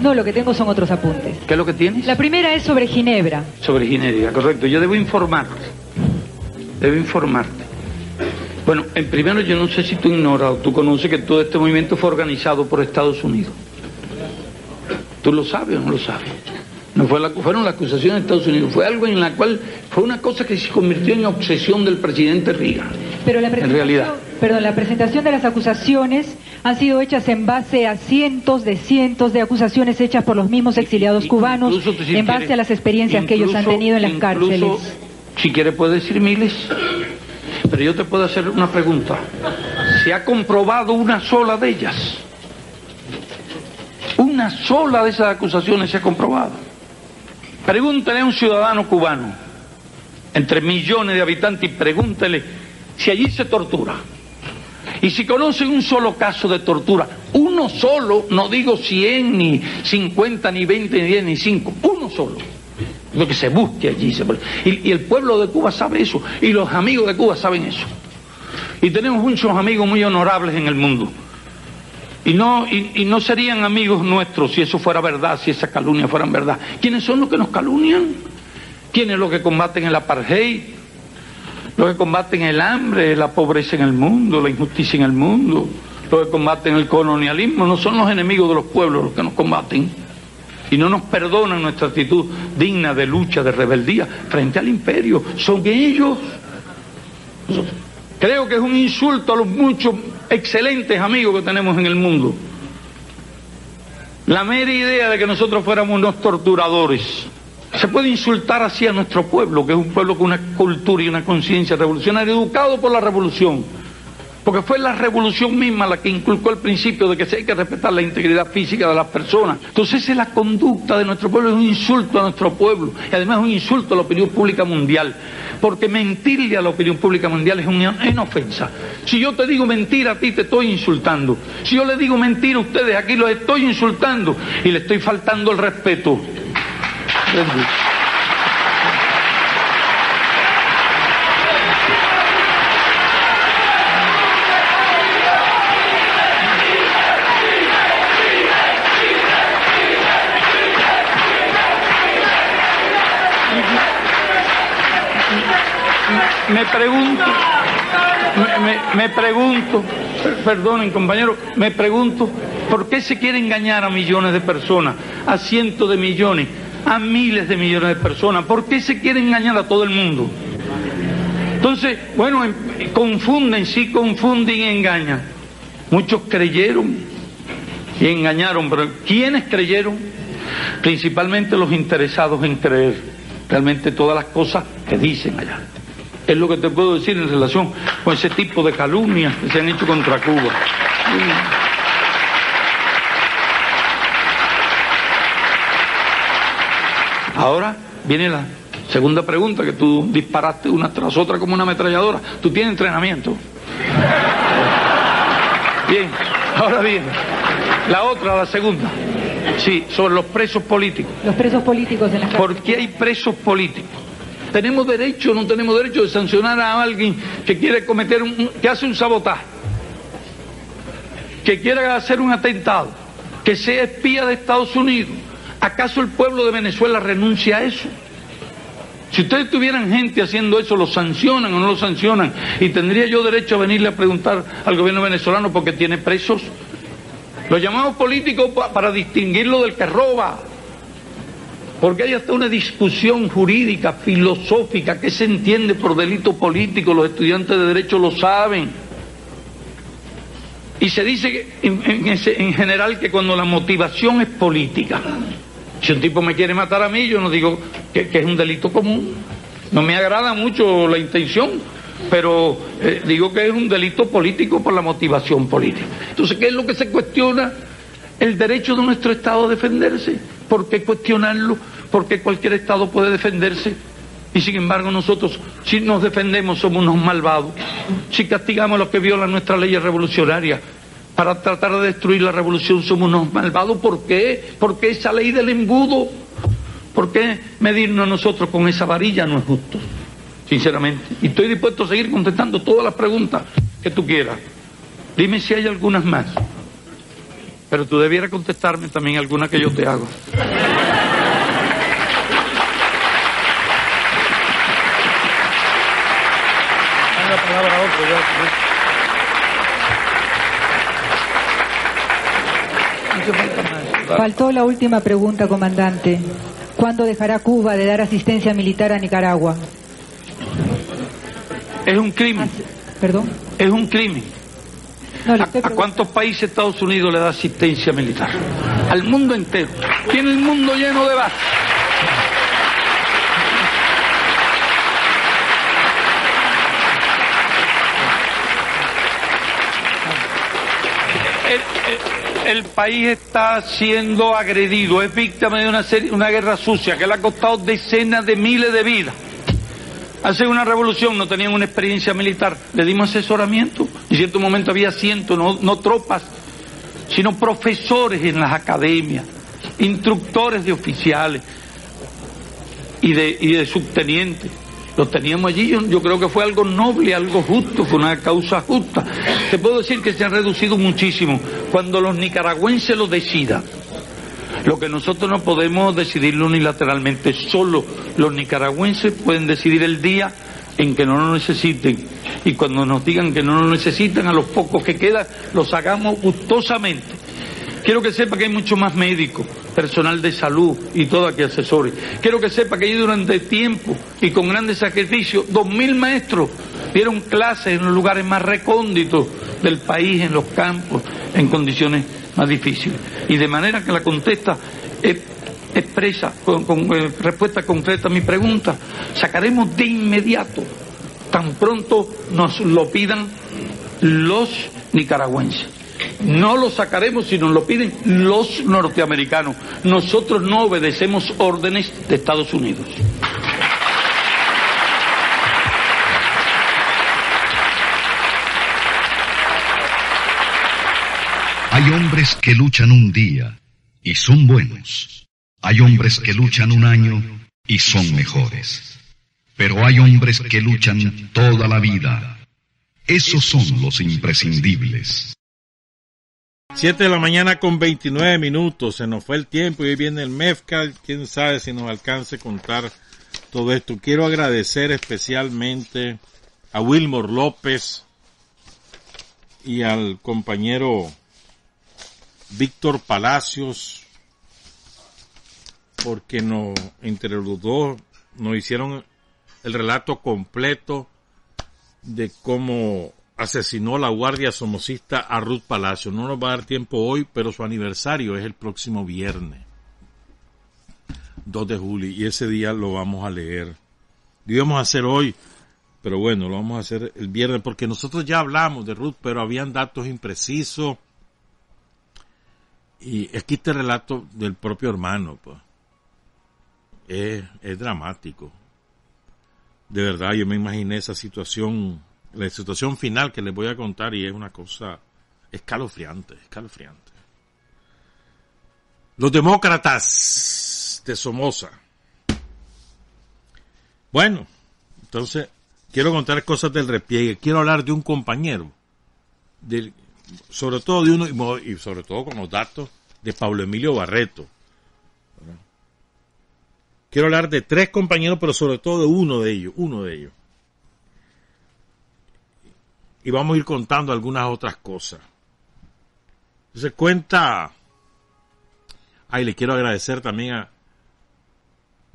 No, lo que tengo son otros apuntes. ¿Qué es lo que tienes? La primera es sobre Ginebra. Sobre Ginebra, correcto. Yo debo informarte. Debo informarte. Bueno, en primero yo no sé si tú ignoras o tú conoces que todo este movimiento fue organizado por Estados Unidos. ¿Tú lo sabes o no lo sabes? No fue la, fueron las acusaciones de Estados Unidos, fue algo en la cual fue una cosa que se convirtió en obsesión del presidente Reagan. Pero la en realidad. Perdón, la presentación de las acusaciones han sido hechas en base a cientos de cientos de acusaciones hechas por los mismos exiliados cubanos si en base a las experiencias que ellos han tenido en las incluso, cárceles. Si quiere puede decir miles, pero yo te puedo hacer una pregunta. ¿Se ha comprobado una sola de ellas? Una sola de esas acusaciones se ha comprobado. Pregúntele a un ciudadano cubano, entre millones de habitantes, y pregúntele si allí se tortura. Y si conocen un solo caso de tortura, uno solo, no digo 100, ni 50, ni 20, ni 10, ni 5, uno solo. Lo que se busque allí. se- Y, y el pueblo de Cuba sabe eso, y los amigos de Cuba saben eso. Y tenemos muchos amigos muy honorables en el mundo. Y no, y, no serían amigos nuestros si eso fuera verdad, si esas calumnias fueran verdad. ¿Quiénes son los que nos calumnian? ¿Quiénes los que combaten el apartheid? Los que combaten el hambre, la pobreza en el mundo, la injusticia en el mundo, los que combaten el colonialismo, no son los enemigos de los pueblos los que nos combaten. Y no nos perdonan nuestra actitud digna de lucha, de rebeldía frente al imperio. Son ellos. Creo que es un insulto a los muchos excelentes amigos que tenemos en el mundo. La mera idea de que nosotros fuéramos unos torturadores. Se puede insultar así a nuestro pueblo, que es un pueblo con una cultura y una conciencia revolucionaria, educado por la revolución. Porque fue la revolución misma la que inculcó el principio de que se hay que respetar la integridad física de las personas. Entonces esa es la conducta de nuestro pueblo, es un insulto a nuestro pueblo y además es un insulto a la opinión pública mundial. Porque mentirle a la opinión pública mundial es una, es una ofensa. Si yo te digo mentira a ti, te estoy insultando. Si yo le digo mentira a ustedes, aquí los estoy insultando y le estoy faltando el respeto. Me pregunto, me, me- pregunto, per- perdonen compañeros, me pregunto, ¿por qué se quiere engañar a millones de personas, a cientos de millones, a miles de millones de personas? ¿Por qué se quiere engañar a todo el mundo? Entonces, bueno, em- confunden, sí confunden y engañan. Muchos creyeron y engañaron, pero ¿quiénes creyeron? Principalmente los interesados en creer realmente todas las cosas que dicen allá. Es lo que te puedo decir en relación con ese tipo de calumnias que se han hecho contra Cuba. Ahora viene la segunda pregunta que tú disparaste una tras otra como una ametralladora. ¿Tú tienes entrenamiento? Bien, ahora bien, la otra, la segunda. Sí, sobre los presos políticos. Los presos políticos en la ¿Por qué hay presos políticos? ¿Tenemos derecho o no tenemos derecho de sancionar a alguien que quiere cometer un, que hace un sabotaje? Que quiera hacer un atentado, que sea espía de Estados Unidos. ¿Acaso el pueblo de Venezuela renuncia a eso? Si ustedes tuvieran gente haciendo eso, ¿lo sancionan o no lo sancionan? Y tendría yo derecho a venirle a preguntar al gobierno venezolano por qué tiene presos. Lo llamamos político para distinguirlo del que roba. Porque hay hasta una discusión jurídica, filosófica, que se entiende por delito político, los estudiantes de derecho lo saben. Y se dice en, general que cuando la motivación es política, si un tipo me quiere matar a mí, yo no digo que, es un delito común. No me agrada mucho la intención, pero eh, digo que es un delito político por la motivación política. Entonces, ¿qué es lo que se cuestiona? El derecho de nuestro Estado a defenderse. ¿Por qué cuestionarlo? Porque cualquier Estado puede defenderse. Y sin embargo nosotros, si nos defendemos, somos unos malvados. Si castigamos a los que violan nuestras leyes revolucionarias para tratar de destruir la revolución, somos unos malvados. ¿Por qué? Porque esa ley del embudo, ¿por qué medirnos nosotros con esa varilla no es justo? Sinceramente. Y estoy dispuesto a seguir contestando todas las preguntas que tú quieras. Dime si hay algunas más. Pero tú debieras contestarme también alguna que yo te hago. Faltó la última pregunta, comandante. ¿Cuándo dejará Cuba de dar asistencia militar a Nicaragua? Es un crimen. ¿Perdón? Es un crimen. ¿A, cuántos países Estados Unidos le da asistencia militar? Al mundo entero. Tiene el mundo lleno de bases. El, país está siendo agredido, es víctima de una, una guerra sucia que le ha costado decenas de miles de vidas. Hace una revolución no tenían una experiencia militar, le dimos asesoramiento. En cierto momento había cientos, no, tropas, sino profesores en las academias, instructores de oficiales y de subtenientes. Los teníamos allí, yo, creo que fue algo noble, algo justo, fue una causa justa. Te puedo decir que se han reducido muchísimo. Cuando los nicaragüenses lo decidan, lo que nosotros no podemos decidirlo unilateralmente, solo los nicaragüenses pueden decidir el día en que no lo necesiten. Y cuando nos digan que no lo necesitan, a los pocos que quedan, los hagamos gustosamente. Quiero que sepa que hay mucho más médicos, personal de salud y todo aquí asesores. Quiero que sepa que hay durante tiempo y con grandes sacrificios, dos mil maestros dieron clases en los lugares más recónditos del país, en los campos, en condiciones más difícil. Y de manera que la contesta expresa, con, eh, respuesta concreta a mi pregunta, sacaremos de inmediato, tan pronto nos lo pidan los nicaragüenses. No lo sacaremos si nos lo piden los norteamericanos. Nosotros no obedecemos órdenes de Estados Unidos. Hay hombres que luchan un día y son buenos. Hay hombres que luchan un año y son mejores. Pero hay hombres que luchan toda la vida. Esos son los imprescindibles. Siete de la mañana con 29 minutos. Se nos fue el tiempo y hoy viene el MEFCA. Quién sabe si nos alcance contar todo esto. Quiero agradecer especialmente a Wilmor López y al compañero Víctor Palacios, porque no, entre los dos nos hicieron el relato completo de cómo asesinó la guardia somocista a Ruth Palacios. No nos va a dar tiempo hoy, pero su aniversario es el próximo viernes, 2 de julio, y ese día lo vamos a leer. Lo íbamos a hacer hoy, pero bueno, lo vamos a hacer el viernes, porque nosotros ya hablamos de Ruth, pero habían datos imprecisos y que este relato del propio hermano, pues, es, es dramático. De verdad, yo me imaginé esa situación, la situación final que les voy a contar y es una cosa escalofriante, escalofriante. Los demócratas de Somoza. Bueno, entonces quiero contar cosas del repliegue. Quiero hablar de un compañero, del, sobre todo de uno, y sobre todo con los datos de Pablo Emilio Barreto. Quiero hablar de tres compañeros, pero sobre todo de uno de ellos, uno de ellos. Y vamos a ir contando algunas otras cosas. Se cuenta, ay, le quiero agradecer también a,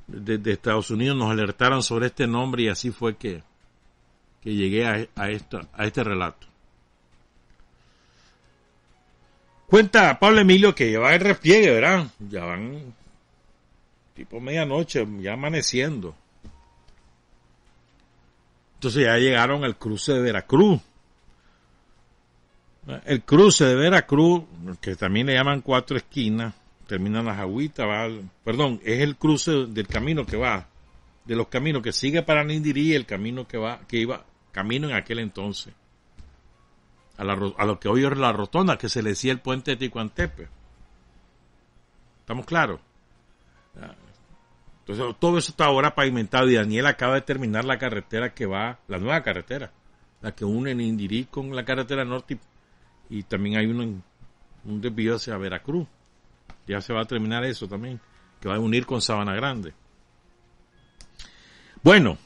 desde Estados Unidos nos alertaron sobre este nombre y así fue que, que llegué a, a, esto, a este relato. Cuenta Pablo Emilio que lleva el repliegue, ¿verdad? Ya van tipo medianoche, ya amaneciendo. Entonces ya llegaron al cruce de Veracruz. El cruce de Veracruz, que también le llaman cuatro esquinas, terminan las agüitas, va, perdón, es el cruce del camino que va, de los caminos que sigue para Nindirí, el camino que va, que iba, camino en aquel entonces, a, a lo que hoy es la rotonda, que se le decía el puente de Ticuantepe. ¿Estamos claros? Entonces, todo eso está ahora pavimentado y Daniel acaba de terminar la carretera que va, la nueva carretera, la que une Nindirí con la carretera norte y, también hay un, un desvío hacia Veracruz. Ya se va a terminar eso también, que va a unir con Sabana Grande. Bueno,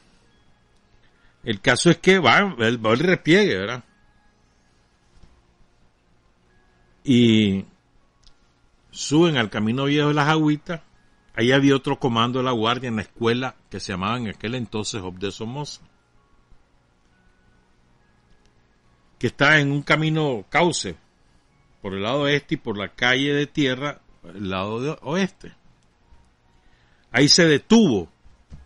el caso es que va, el, va el repliegue, ¿verdad? Y suben al camino viejo de las agüitas Ahí había otro comando de la guardia en la escuela que se llamaba en aquel entonces Job de Somoza. Que está en un camino cauce por el lado este y por la calle de tierra el lado oeste. Ahí se detuvo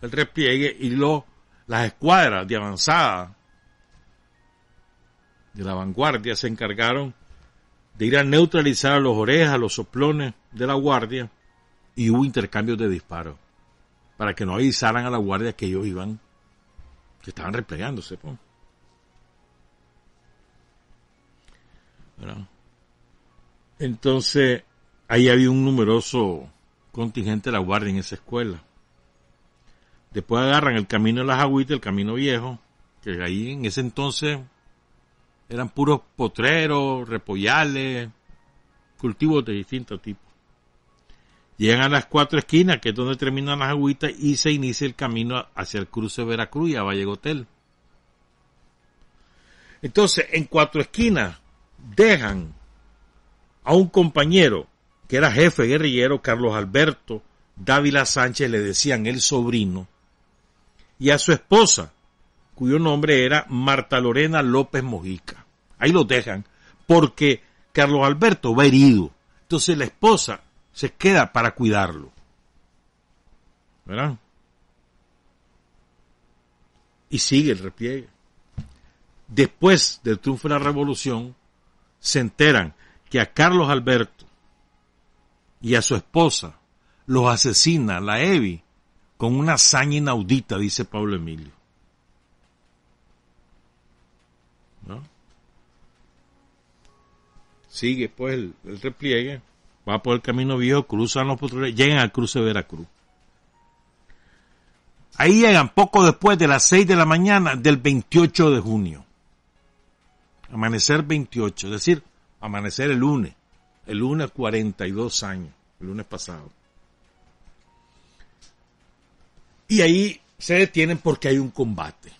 el repliegue y lo, las escuadras de avanzada de la vanguardia se encargaron de ir a neutralizar a los orejas, a los soplones de la guardia y hubo intercambios de disparos para que no avisaran a la guardia que ellos iban, que estaban replegándose. Entonces, ahí había un numeroso contingente de la guardia en esa escuela. Después agarran el camino de las agüitas, el camino viejo, que ahí en ese entonces eran puros potreros, repollales, cultivos de distintos tipos. Llegan a las cuatro esquinas, que es donde terminan las agüitas, y se inicia el camino hacia el cruce de Veracruz y a Valle Hotel. Entonces, en cuatro esquinas, dejan a un compañero que era jefe guerrillero, Carlos Alberto Dávila Sánchez, le decían el sobrino, y a su esposa, cuyo nombre era Marta Lorena López Mojica. Ahí lo dejan, porque Carlos Alberto va herido. Entonces la esposa se queda para cuidarlo. ¿Verdad? Y sigue el repliegue. Después del triunfo de la revolución, se enteran que a Carlos Alberto y a su esposa los asesina la Evi con una hazaña inaudita, dice Pablo Emilio. ¿No? Sigue pues el, repliegue va por el camino viejo, cruzan los patrulleros, llegan al cruce de Veracruz. Ahí llegan poco después de las 6 de la mañana del 28 de junio. Amanecer 28, es decir, amanecer el lunes. El lunes 42 años, el lunes pasado. Y ahí se detienen porque hay un combate.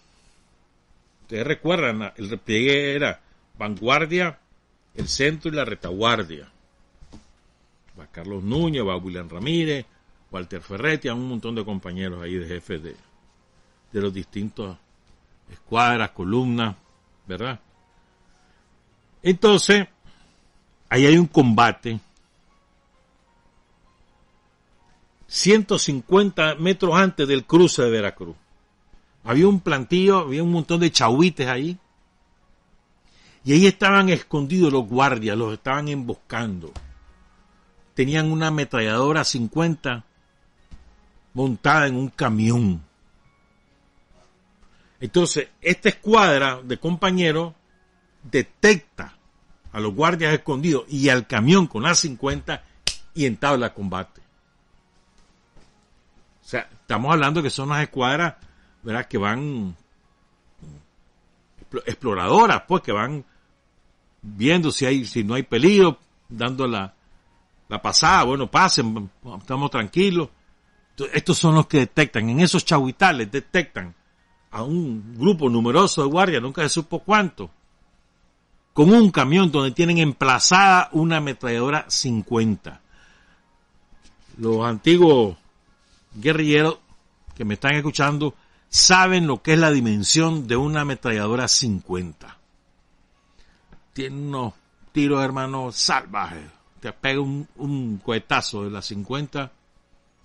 Ustedes recuerdan, el repliegue era vanguardia, el centro y la retaguardia va Carlos Núñez, va William Ramírez, Walter Ferretti, a un montón de compañeros ahí de jefes de, de los distintos escuadras, columnas, ¿verdad? Entonces, ahí hay un combate. 150 metros antes del cruce de Veracruz. Había un plantillo, había un montón de chahuites ahí. Y ahí estaban escondidos los guardias, los estaban emboscando tenían una ametralladora 50 montada en un camión. Entonces, esta escuadra de compañeros detecta a los guardias escondidos y al camión con A50 y entabla combate. O sea, estamos hablando que son las escuadras, ¿verdad? Que van exploradoras, pues, que van viendo si hay, si no hay peligro, dando la, la pasada, bueno, pasen, estamos tranquilos. estos son los que detectan, en esos chahuitales detectan a un grupo numeroso de guardias, nunca se supo cuánto, con un camión donde tienen emplazada una ametralladora 50. Los antiguos guerrilleros que me están escuchando saben lo que es la dimensión de una ametralladora 50. Tiene unos tiros, hermano, salvajes. Te pega un, un cohetazo de la 50,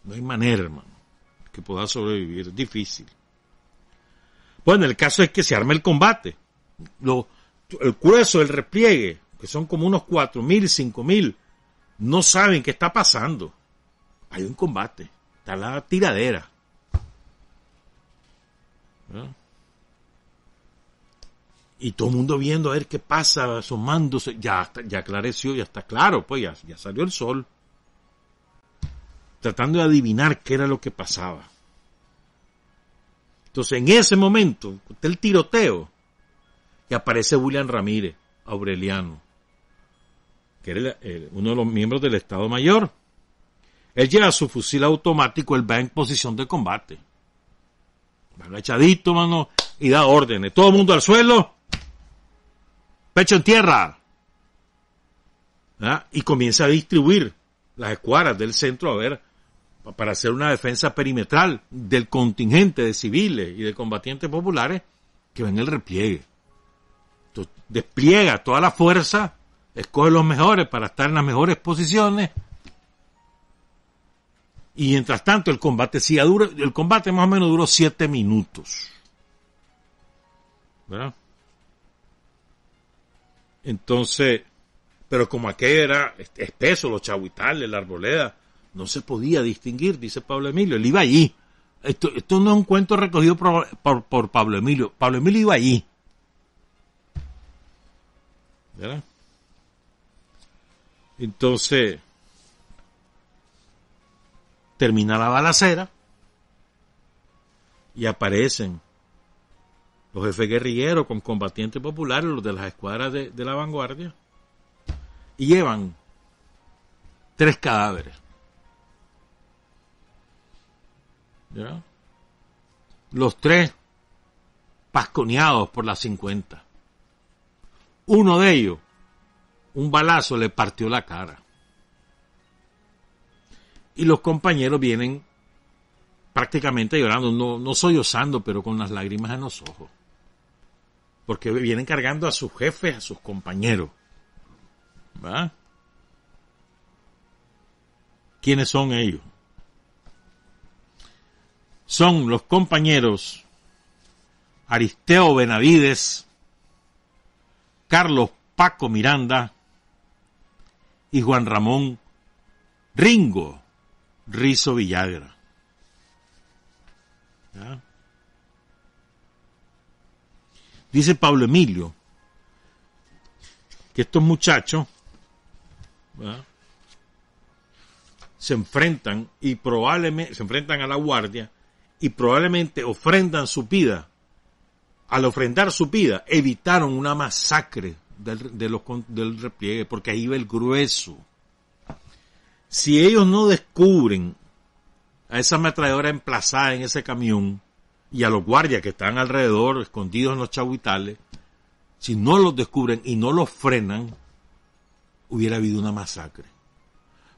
no hay manera, hermano, que pueda sobrevivir. Difícil. Bueno, el caso es que se arma el combate. Lo, el grueso del repliegue, que son como unos cuatro mil, cinco mil, no saben qué está pasando. Hay un combate, está la tiradera. Y todo el mundo viendo a ver qué pasa, asomándose, ya, ya aclareció, ya está claro, pues ya, ya salió el sol. Tratando de adivinar qué era lo que pasaba. Entonces, en ese momento, el tiroteo, y aparece William Ramírez, Aureliano, que era uno de los miembros del Estado Mayor. Él lleva su fusil automático, él va en posición de combate. Va echadito, mano, y da órdenes. Todo el mundo al suelo, pecho en tierra. Y comienza a distribuir las escuadras del centro a ver para hacer una defensa perimetral del contingente de civiles y de combatientes populares que ven el repliegue. Despliega toda la fuerza, escoge los mejores para estar en las mejores posiciones. Y mientras tanto el combate sí dura, el combate más o menos duró siete minutos. ¿Verdad? Entonces, pero como aquello era espeso, los chahuitales, la arboleda, no se podía distinguir, dice Pablo Emilio. Él iba allí. Esto, esto no es un cuento recogido por, por, Pablo Emilio. Pablo Emilio iba allí. Entonces, termina la balacera y aparecen los jefes guerrilleros con combatientes populares, los de las escuadras de, de la vanguardia, y llevan tres cadáveres. Los tres pasconeados por las 50. Uno de ellos, un balazo le partió la cara. Y los compañeros vienen prácticamente llorando, no, no sollozando, pero con las lágrimas en los ojos. Porque vienen cargando a sus jefes, a sus compañeros. ¿Va? ¿Quiénes son ellos? son los compañeros Aristeo Benavides, Carlos Paco Miranda y Juan Ramón Ringo Rizo Villagra. Dice Pablo Emilio que estos muchachos se enfrentan y probablemente se enfrentan a la guardia y probablemente ofrendan su vida, al ofrendar su vida, evitaron una masacre del, del repliegue, porque ahí va el grueso. Si ellos no descubren a esa ametralladora emplazada en ese camión y a los guardias que están alrededor, escondidos en los chahuitales, si no los descubren y no los frenan, hubiera habido una masacre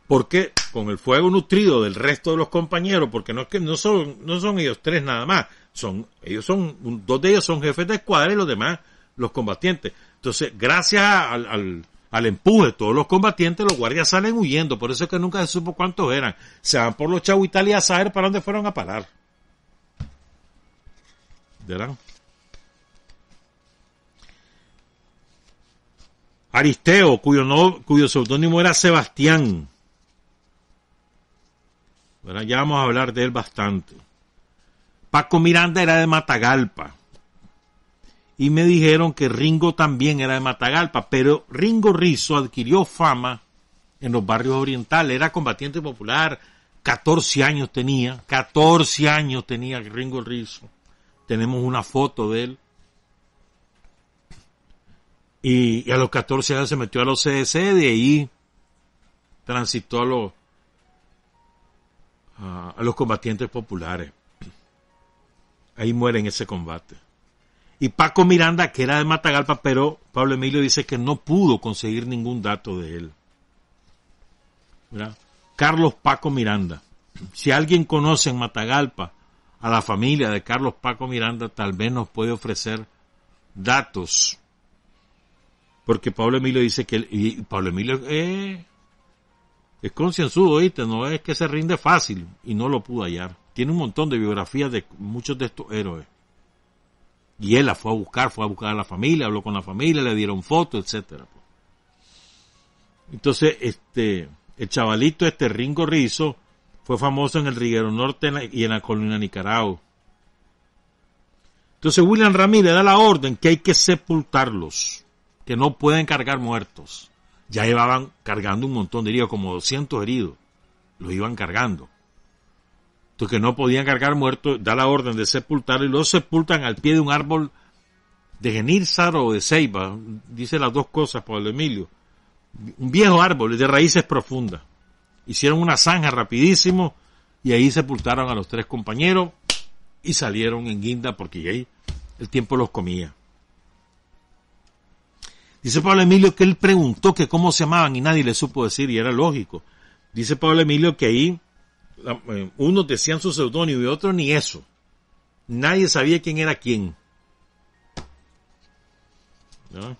porque con el fuego nutrido del resto de los compañeros, porque no es que no son, no son ellos tres nada más, son, ellos son, dos de ellos son jefes de escuadra y los demás los combatientes. Entonces, gracias al, al, empuje de todos los combatientes, los guardias salen huyendo, por eso es que nunca se supo cuántos eran. Se van por los chahuital y a saber para dónde fueron a parar. ¿Verdad? Aristeo, cuyo, no, cuyo seudónimo era Sebastián, ya vamos a hablar de él bastante. Paco Miranda era de Matagalpa. y me dijeron que Ringo también era de Matagalpa, pero Ringo Rizzo adquirió fama en los barrios orientales, era combatiente popular, 14 años tenía, 14 años tenía Ringo Rizzo. Tenemos una foto de él. Y, a los 14 años se metió a los CDC, de ahí transitó a los, a, a los combatientes populares. Ahí muere en ese combate. Y Paco Miranda, que era de Matagalpa, pero Pablo Emilio dice que no pudo conseguir ningún dato de él. Carlos Paco Miranda. Si alguien conoce en Matagalpa a la familia de Carlos Paco Miranda, tal vez nos puede ofrecer datos. Porque Pablo Emilio dice que y Pablo Emilio es concienzudo, ¿oíste? No es que se rinde fácil y no lo pudo hallar. Tiene un montón de biografías de muchos de estos héroes. Y él la fue a buscar, fue a buscar a la familia, habló con la familia, le dieron fotos, etcétera. Entonces, este, el chavalito este Ringo Rizo fue famoso en el Riguero Norte y en la colina Nicaragua. Entonces William Ramírez da la orden que hay que sepultarlos, que no pueden cargar muertos. Ya llevaban cargando un montón de heridos, como 200 heridos. Los iban cargando. Que no podían cargar muertos, da la orden de sepultarlos y los sepultan al pie de un árbol de genízar o de ceiba. Dice las dos cosas, Pablo Emilio un viejo árbol de raíces profundas. Hicieron una zanja rapidísimo y ahí sepultaron a los tres compañeros y salieron en guinda porque ahí el tiempo los comía. Dice Pablo Emilio que él preguntó que cómo se llamaban y nadie le supo decir y era lógico. Dice Pablo Emilio que ahí unos decían su seudónimo y otros ni eso. Nadie sabía quién era quién. ¿No?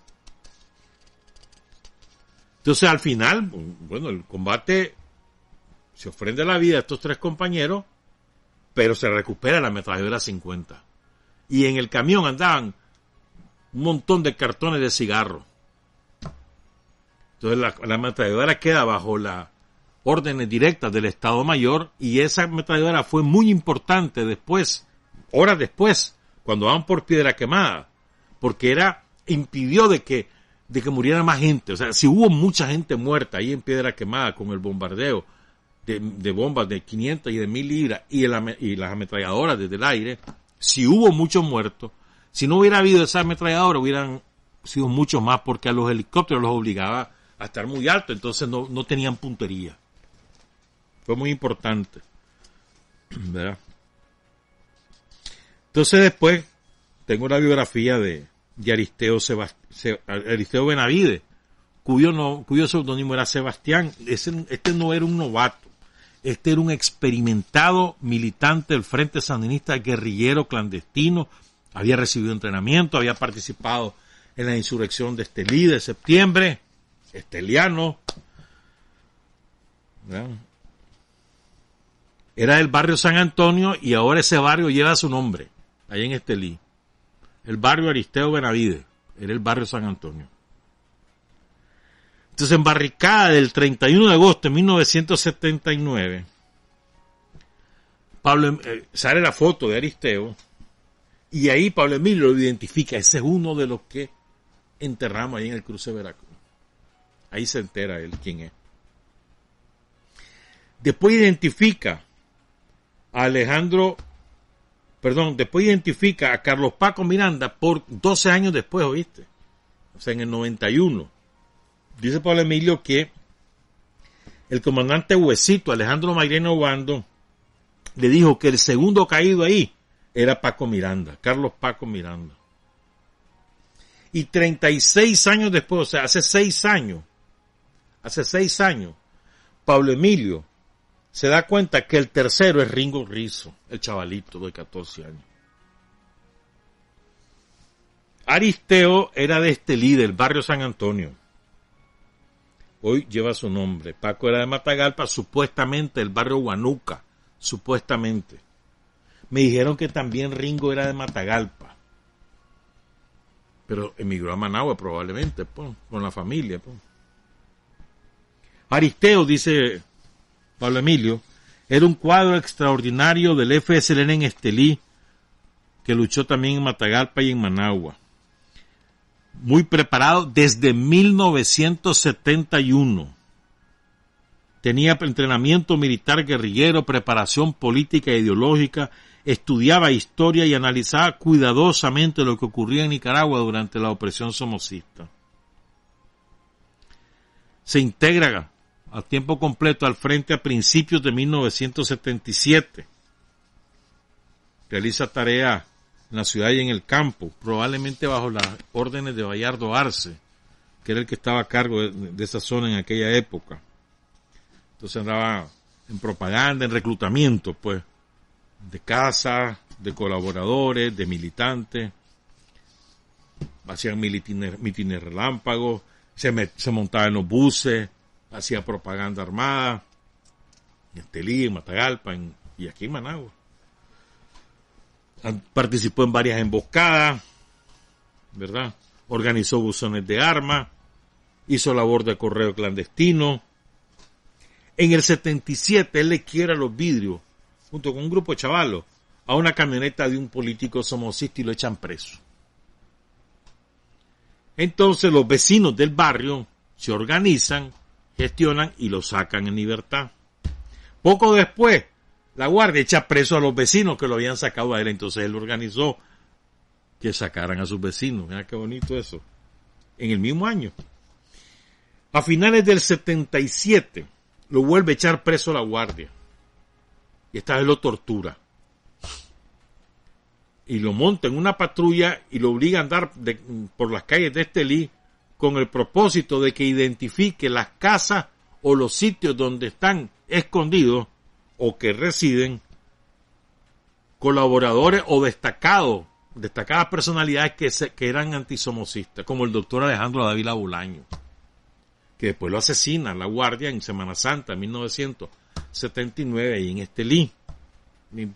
Entonces al final, bueno, el combate se ofrende la vida a estos tres compañeros, pero se recupera la ametralladora 50. Y en el camión andaban un montón de cartones de cigarro. Entonces la, la queda bajo las órdenes directas del Estado Mayor y esa ametralladora fue muy importante después, horas después, cuando van por piedra quemada, porque era, impidió de que de que muriera más gente. O sea, si hubo mucha gente muerta ahí en Piedra Quemada con el bombardeo de, bombas de 500 y de 1000 libras y, y las ametralladoras desde el aire, si hubo muchos muertos, si no hubiera habido esa ametralladora, hubieran sido muchos más porque a los helicópteros los obligaba a estar muy alto, entonces no, no tenían puntería. Fue muy importante. ¿Verdad? Entonces después tengo la biografía de, Aristeo, Benavide, cuyo, cuyo seudónimo era Sebastián. este no era un novato, este era un experimentado militante del Frente Sandinista guerrillero clandestino, había recibido entrenamiento, había participado en la insurrección de Estelí de septiembre, esteliano. Era del barrio San Antonio y ahora ese barrio lleva su nombre, ahí en Estelí el barrio Aristeo Benavide, era el barrio San Antonio. Entonces, en barricada del 31 de agosto de 1979, Pablo, eh, sale la foto de Aristeo y ahí Pablo Emilio lo identifica. Ese es uno de los que enterramos ahí en el cruce de Veracruz. Ahí se entera él quién es. Después identifica Alejandro perdón, después identifica a Carlos Paco Miranda por 12 años después, ¿oíste? O sea, en el 91. Dice Pablo Emilio que el comandante Huesito, Alejandro Mayreno Obando, le dijo que el segundo caído ahí era Paco Miranda, Carlos Paco Miranda. Y 36 años después, o sea, hace 6 años, hace 6 años, Pablo Emilio se da cuenta que el tercero es Ringo Rizzo, el chavalito de 14 años. Aristeo era de este líder, barrio San Antonio. Hoy lleva su nombre. Paco era de Matagalpa, supuestamente el barrio Huanuca, supuestamente. Me dijeron que también Ringo era de Matagalpa. Pero emigró a Managua probablemente, con la familia. Aristeo, dice Pablo Emilio, era un cuadro extraordinario del FSLN en Estelí, que luchó también en Matagalpa y en Managua. muy preparado desde 1971. Tenía entrenamiento militar guerrillero, preparación política e ideológica, estudiaba historia y analizaba cuidadosamente lo que ocurría en Nicaragua durante la opresión somocista. Se integra a tiempo completo al frente a principios de 1977. Realiza tarea en la ciudad y en el campo, probablemente bajo las órdenes de Bayardo Arce, que era el que estaba a cargo de, esa zona en aquella época. Entonces andaba en propaganda, en reclutamiento, pues, de casa, de colaboradores, de militantes. Hacían mitines, relámpagos, se, se montaba en los buses, hacía propaganda armada, en Estelí, en Matagalpa, y aquí en Managua. Participó en varias emboscadas, ¿verdad? Organizó buzones de armas, hizo labor de correo clandestino. En el 77 él le quiera los vidrios, junto con un grupo de chavalos, a una camioneta de un político somocista y lo echan preso. Entonces los vecinos del barrio se organizan, gestionan y lo sacan en libertad. Poco después, la guardia echa preso a los vecinos que lo habían sacado a él, entonces él organizó que sacaran a sus vecinos. Mira qué bonito eso. En el mismo año. A finales del 77 lo vuelve a echar preso a la guardia. Y esta vez lo tortura. Y lo monta en una patrulla y lo obliga a andar por las calles de Estelí con el propósito de que identifique las casas o los sitios donde están escondidos o que residen colaboradores o destacados, destacadas personalidades que, que eran antisomocistas, como el doctor Alejandro David Bulaño, que después lo asesina la Guardia en Semana Santa, en 1979, y en Estelí,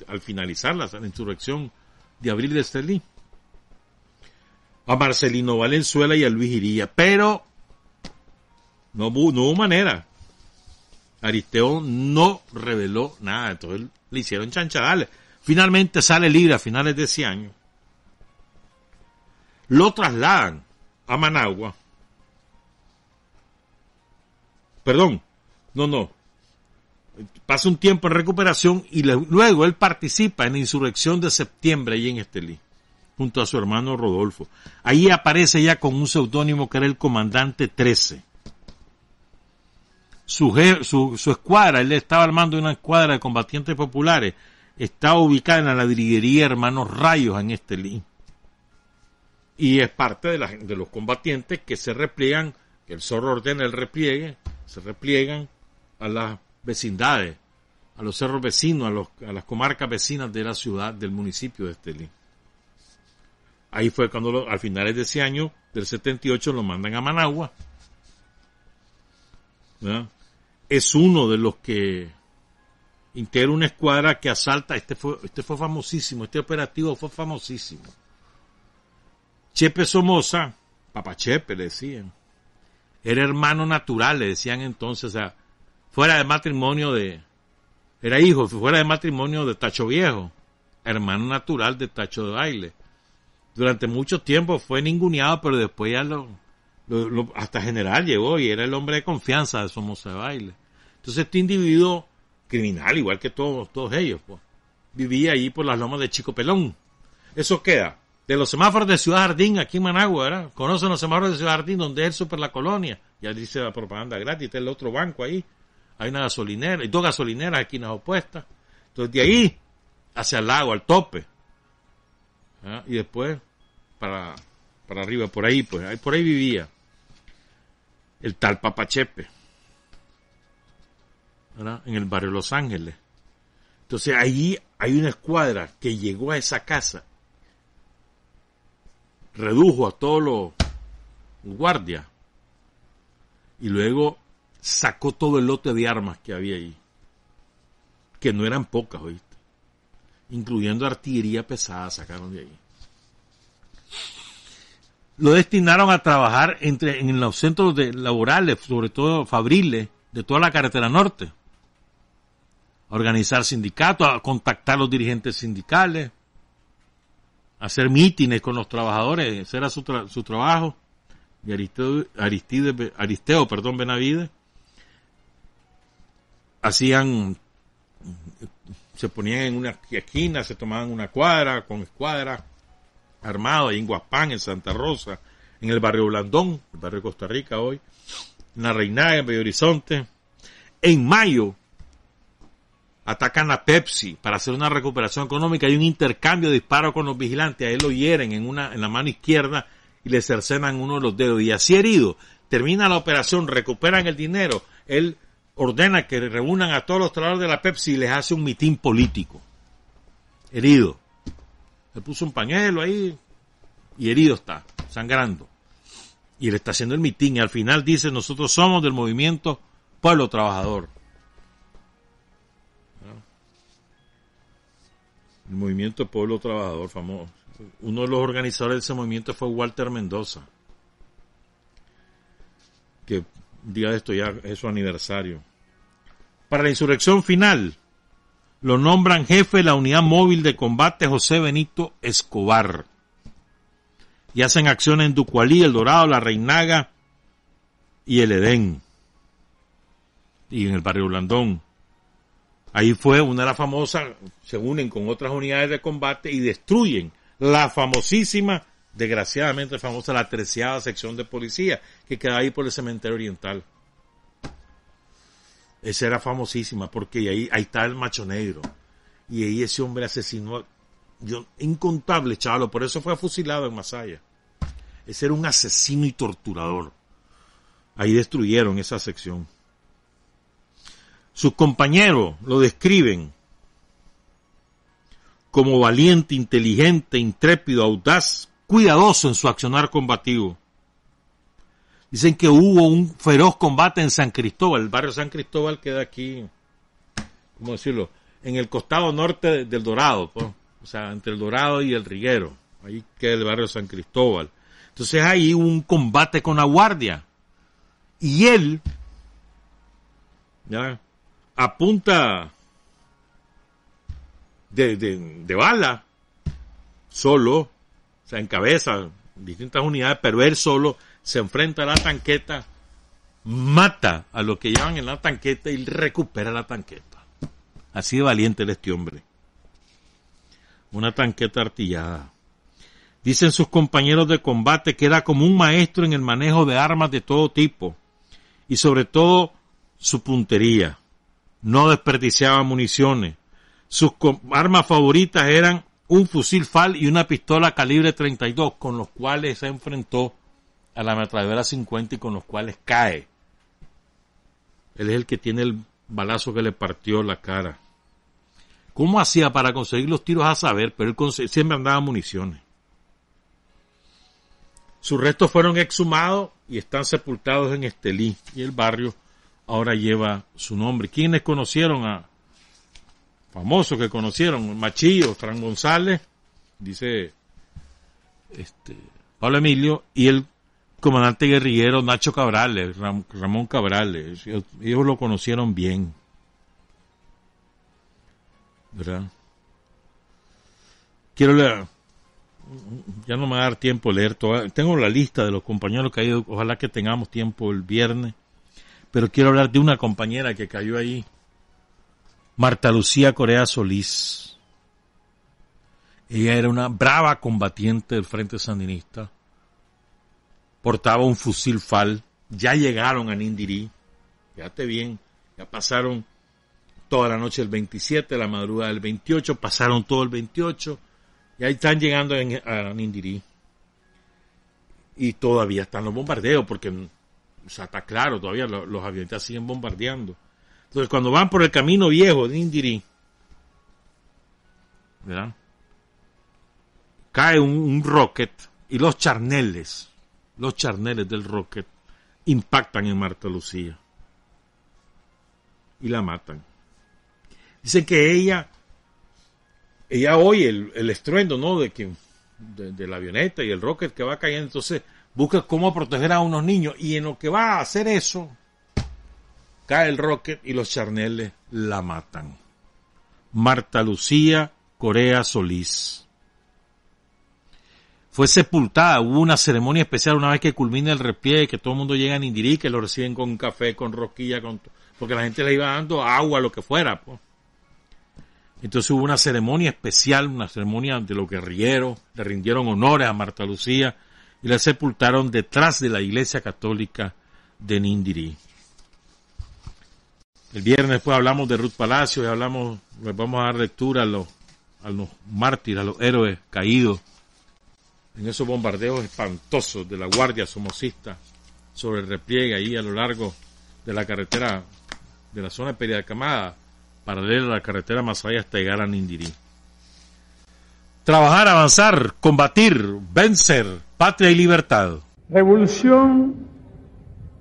al finalizar la, insurrección de abril de Estelí. A Marcelino Valenzuela y a Luis Iría, pero no, hubo manera. Aristeo no reveló nada, entonces le hicieron chanchadales. Finalmente sale libre a finales de ese año. Lo trasladan a Managua. Perdón, no, no. Pasa un tiempo en recuperación y luego él participa en la insurrección de septiembre ahí en Estelí, junto a su hermano Rodolfo. Ahí aparece ya con un seudónimo que era el comandante 13 su, su, escuadra, él estaba armando una escuadra de combatientes populares, está ubicada en la ladrillería Hermanos Rayos en Estelí. Y es parte de, los combatientes que se repliegan, que el zorro ordena el repliegue, se repliegan a las vecindades, a los cerros vecinos, a, a las comarcas vecinas de la ciudad, del municipio de Estelí. Ahí fue cuando al finales de ese año, del 78, lo mandan a Managua. es uno de los que integra una escuadra que asalta, este fue, este fue famosísimo, este operativo fue famosísimo. Chepe Somoza, Papá Chepe le decían, era hermano natural, le decían entonces, o sea, fuera de matrimonio de, era hijo, fuera de matrimonio de Tacho Viejo, hermano natural de Tacho de Baile. Durante mucho tiempo fue ninguneado, pero después ya lo, hasta general llegó y era el hombre de confianza de Somoza de Baile. Entonces este individuo criminal, igual que todos, todos ellos, pues, vivía ahí por las lomas de Chico Pelón. Eso queda de los semáforos de Ciudad Jardín, aquí en Managua, ¿verdad? Conocen los semáforos de Ciudad Jardín, donde es el super la colonia. Ya dice la propaganda gratis, está el otro banco ahí. Hay una gasolinera, hay dos gasolineras aquí en las opuestas. Entonces de ahí hacia el lago, al tope. Y después para, para arriba, por ahí, pues, por ahí vivía el tal Papachepe en el barrio Los Ángeles. Entonces ahí hay una escuadra que llegó a esa casa, redujo a todos los guardias y luego sacó todo el lote de armas que había ahí, que no eran pocas, ¿oíste? Incluyendo artillería pesada, sacaron de ahí. Lo destinaron a trabajar entre, en los centros laborales, sobre todo fabriles, de toda la carretera norte organizar sindicatos, a contactar a los dirigentes sindicales, hacer mítines con los trabajadores, ese era su, su trabajo. y Aristeo, Aristide, Aristeo perdón, Benavides hacían se ponían en una esquina, se tomaban una cuadra con escuadra armado ahí en Guapán, en Santa Rosa, en el barrio Blandón, el barrio Costa Rica hoy, en la Reinaga, en Bello Horizonte. En mayo atacan a Pepsi para hacer una recuperación económica. Hay un intercambio de disparos con los vigilantes. A él lo hieren en, una, en la mano izquierda y le cercenan uno de los dedos. Y así herido, termina la operación, recuperan el dinero. Él ordena que reúnan a todos los trabajadores de la Pepsi y les hace un mitin político. Herido. Le puso un pañuelo ahí y herido está, sangrando. Y él está haciendo el mitin y al final dice, nosotros somos del movimiento Pueblo Trabajador. El movimiento Pueblo Trabajador, famoso. Uno de los organizadores de ese movimiento fue Walter Mendoza. Que día de esto ya es su aniversario. Para la insurrección final, lo nombran jefe de la unidad móvil de combate José Benito Escobar. Y hacen acciones en Ducualí, El Dorado, La Reinaga y el Edén. Y en el barrio Blandón. Ahí fue una de las famosas, se unen con otras unidades de combate y destruyen la famosísima, desgraciadamente famosa, la treceada sección de policía que queda ahí por el cementerio oriental. Esa era famosísima porque ahí, ahí está el macho negro. Y ahí ese hombre asesinó, yo, incontable chavalo, por eso fue fusilado en Masaya. Ese era un asesino y torturador. Ahí destruyeron esa sección. Sus compañeros lo describen como valiente, inteligente, intrépido, audaz, cuidadoso en su accionar combativo. Dicen que hubo un feroz combate en San Cristóbal, el barrio San Cristóbal queda aquí, ¿cómo decirlo? En el costado norte del Dorado, pues. o sea, entre el Dorado y el Riguero, ahí queda el barrio San Cristóbal. Entonces ahí hubo un combate con la guardia. Y él, ya, punta de, de, bala, solo, o sea, en cabeza, distintas unidades, pero él solo se enfrenta a la tanqueta, mata a los que llevan en la tanqueta y recupera la tanqueta. Así de valiente era este hombre. Una tanqueta artillada. Dicen sus compañeros de combate que era como un maestro en el manejo de armas de todo tipo y sobre todo su puntería. No desperdiciaba municiones. Sus armas favoritas eran un fusil FAL y una pistola calibre 32 con los cuales se enfrentó a la ametralladora 50 y con los cuales cae. Él es el que tiene el balazo que le partió la cara. ¿Cómo hacía para conseguir los tiros a saber? Pero él siempre andaba municiones. Sus restos fueron exhumados y están sepultados en Estelí y el barrio ahora lleva su nombre. ¿Quiénes conocieron a famosos que conocieron? Machillo, Fran González, dice este Pablo Emilio y el comandante guerrillero Nacho Cabrales, Ramón Cabrales. Ellos lo conocieron bien. ¿Verdad? Quiero leer, ya no me va a dar tiempo leer toda, tengo la lista de los compañeros que ojalá que tengamos tiempo el viernes, pero quiero hablar de una compañera que cayó ahí, Marta Lucía Corea Solís. Ella era una brava combatiente del Frente Sandinista, portaba un fusil FAL, ya llegaron a Nindirí, fíjate bien, ya pasaron toda la noche del 27, la madrugada del 28, pasaron todo el 28, y ahí están llegando a Nindirí. Y todavía están los bombardeos, porque está claro, todavía los, aviones siguen bombardeando. Entonces, cuando van por el camino viejo de Nindirí, ¿verdad? cae un, un rocket y los charneles los charneles del rocket impactan en Marta Lucía y la matan. Dicen que ella, ella oye el, estruendo, ¿no? De que de, la avioneta y el rocket que va cayendo, entonces busca cómo proteger a unos niños y en lo que va a hacer eso, cae el rocket y los charneles la matan. Marta Lucía Corea Solís. Fue sepultada. Hubo una ceremonia especial una vez que culmina el repliegue, que todo el mundo llega a Nindirí, que lo reciben con café, con rosquilla, con, porque la gente le iba dando agua, lo que fuera. Pues. Entonces hubo una ceremonia especial, una ceremonia de los guerrilleros, le rindieron honores a Marta Lucía y la sepultaron detrás de la iglesia católica de Nindirí. El viernes después hablamos de Ruth Palacio y hablamos, les vamos a dar lectura a los, a los mártires, a los héroes caídos en esos bombardeos espantosos de la Guardia Somocista sobre el repliegue ahí a lo largo de la carretera de la zona de Periacamada, paralela a la carretera Masaya hasta llegar a Nindirí. Trabajar, avanzar, combatir, vencer, patria y libertad. Revolución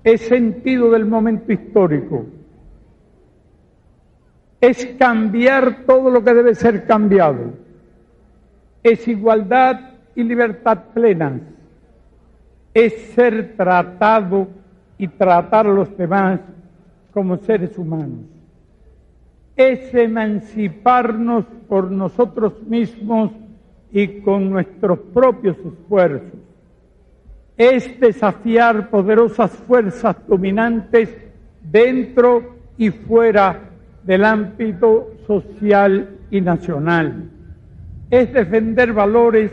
es sentido del momento histórico. Es cambiar todo lo que debe ser cambiado. Es igualdad y libertad plena es ser tratado y tratar a los demás como seres humanos. Es emanciparnos por nosotros mismos y con nuestros propios esfuerzos. Es desafiar poderosas fuerzas dominantes dentro y fuera del ámbito social y nacional. Es defender valores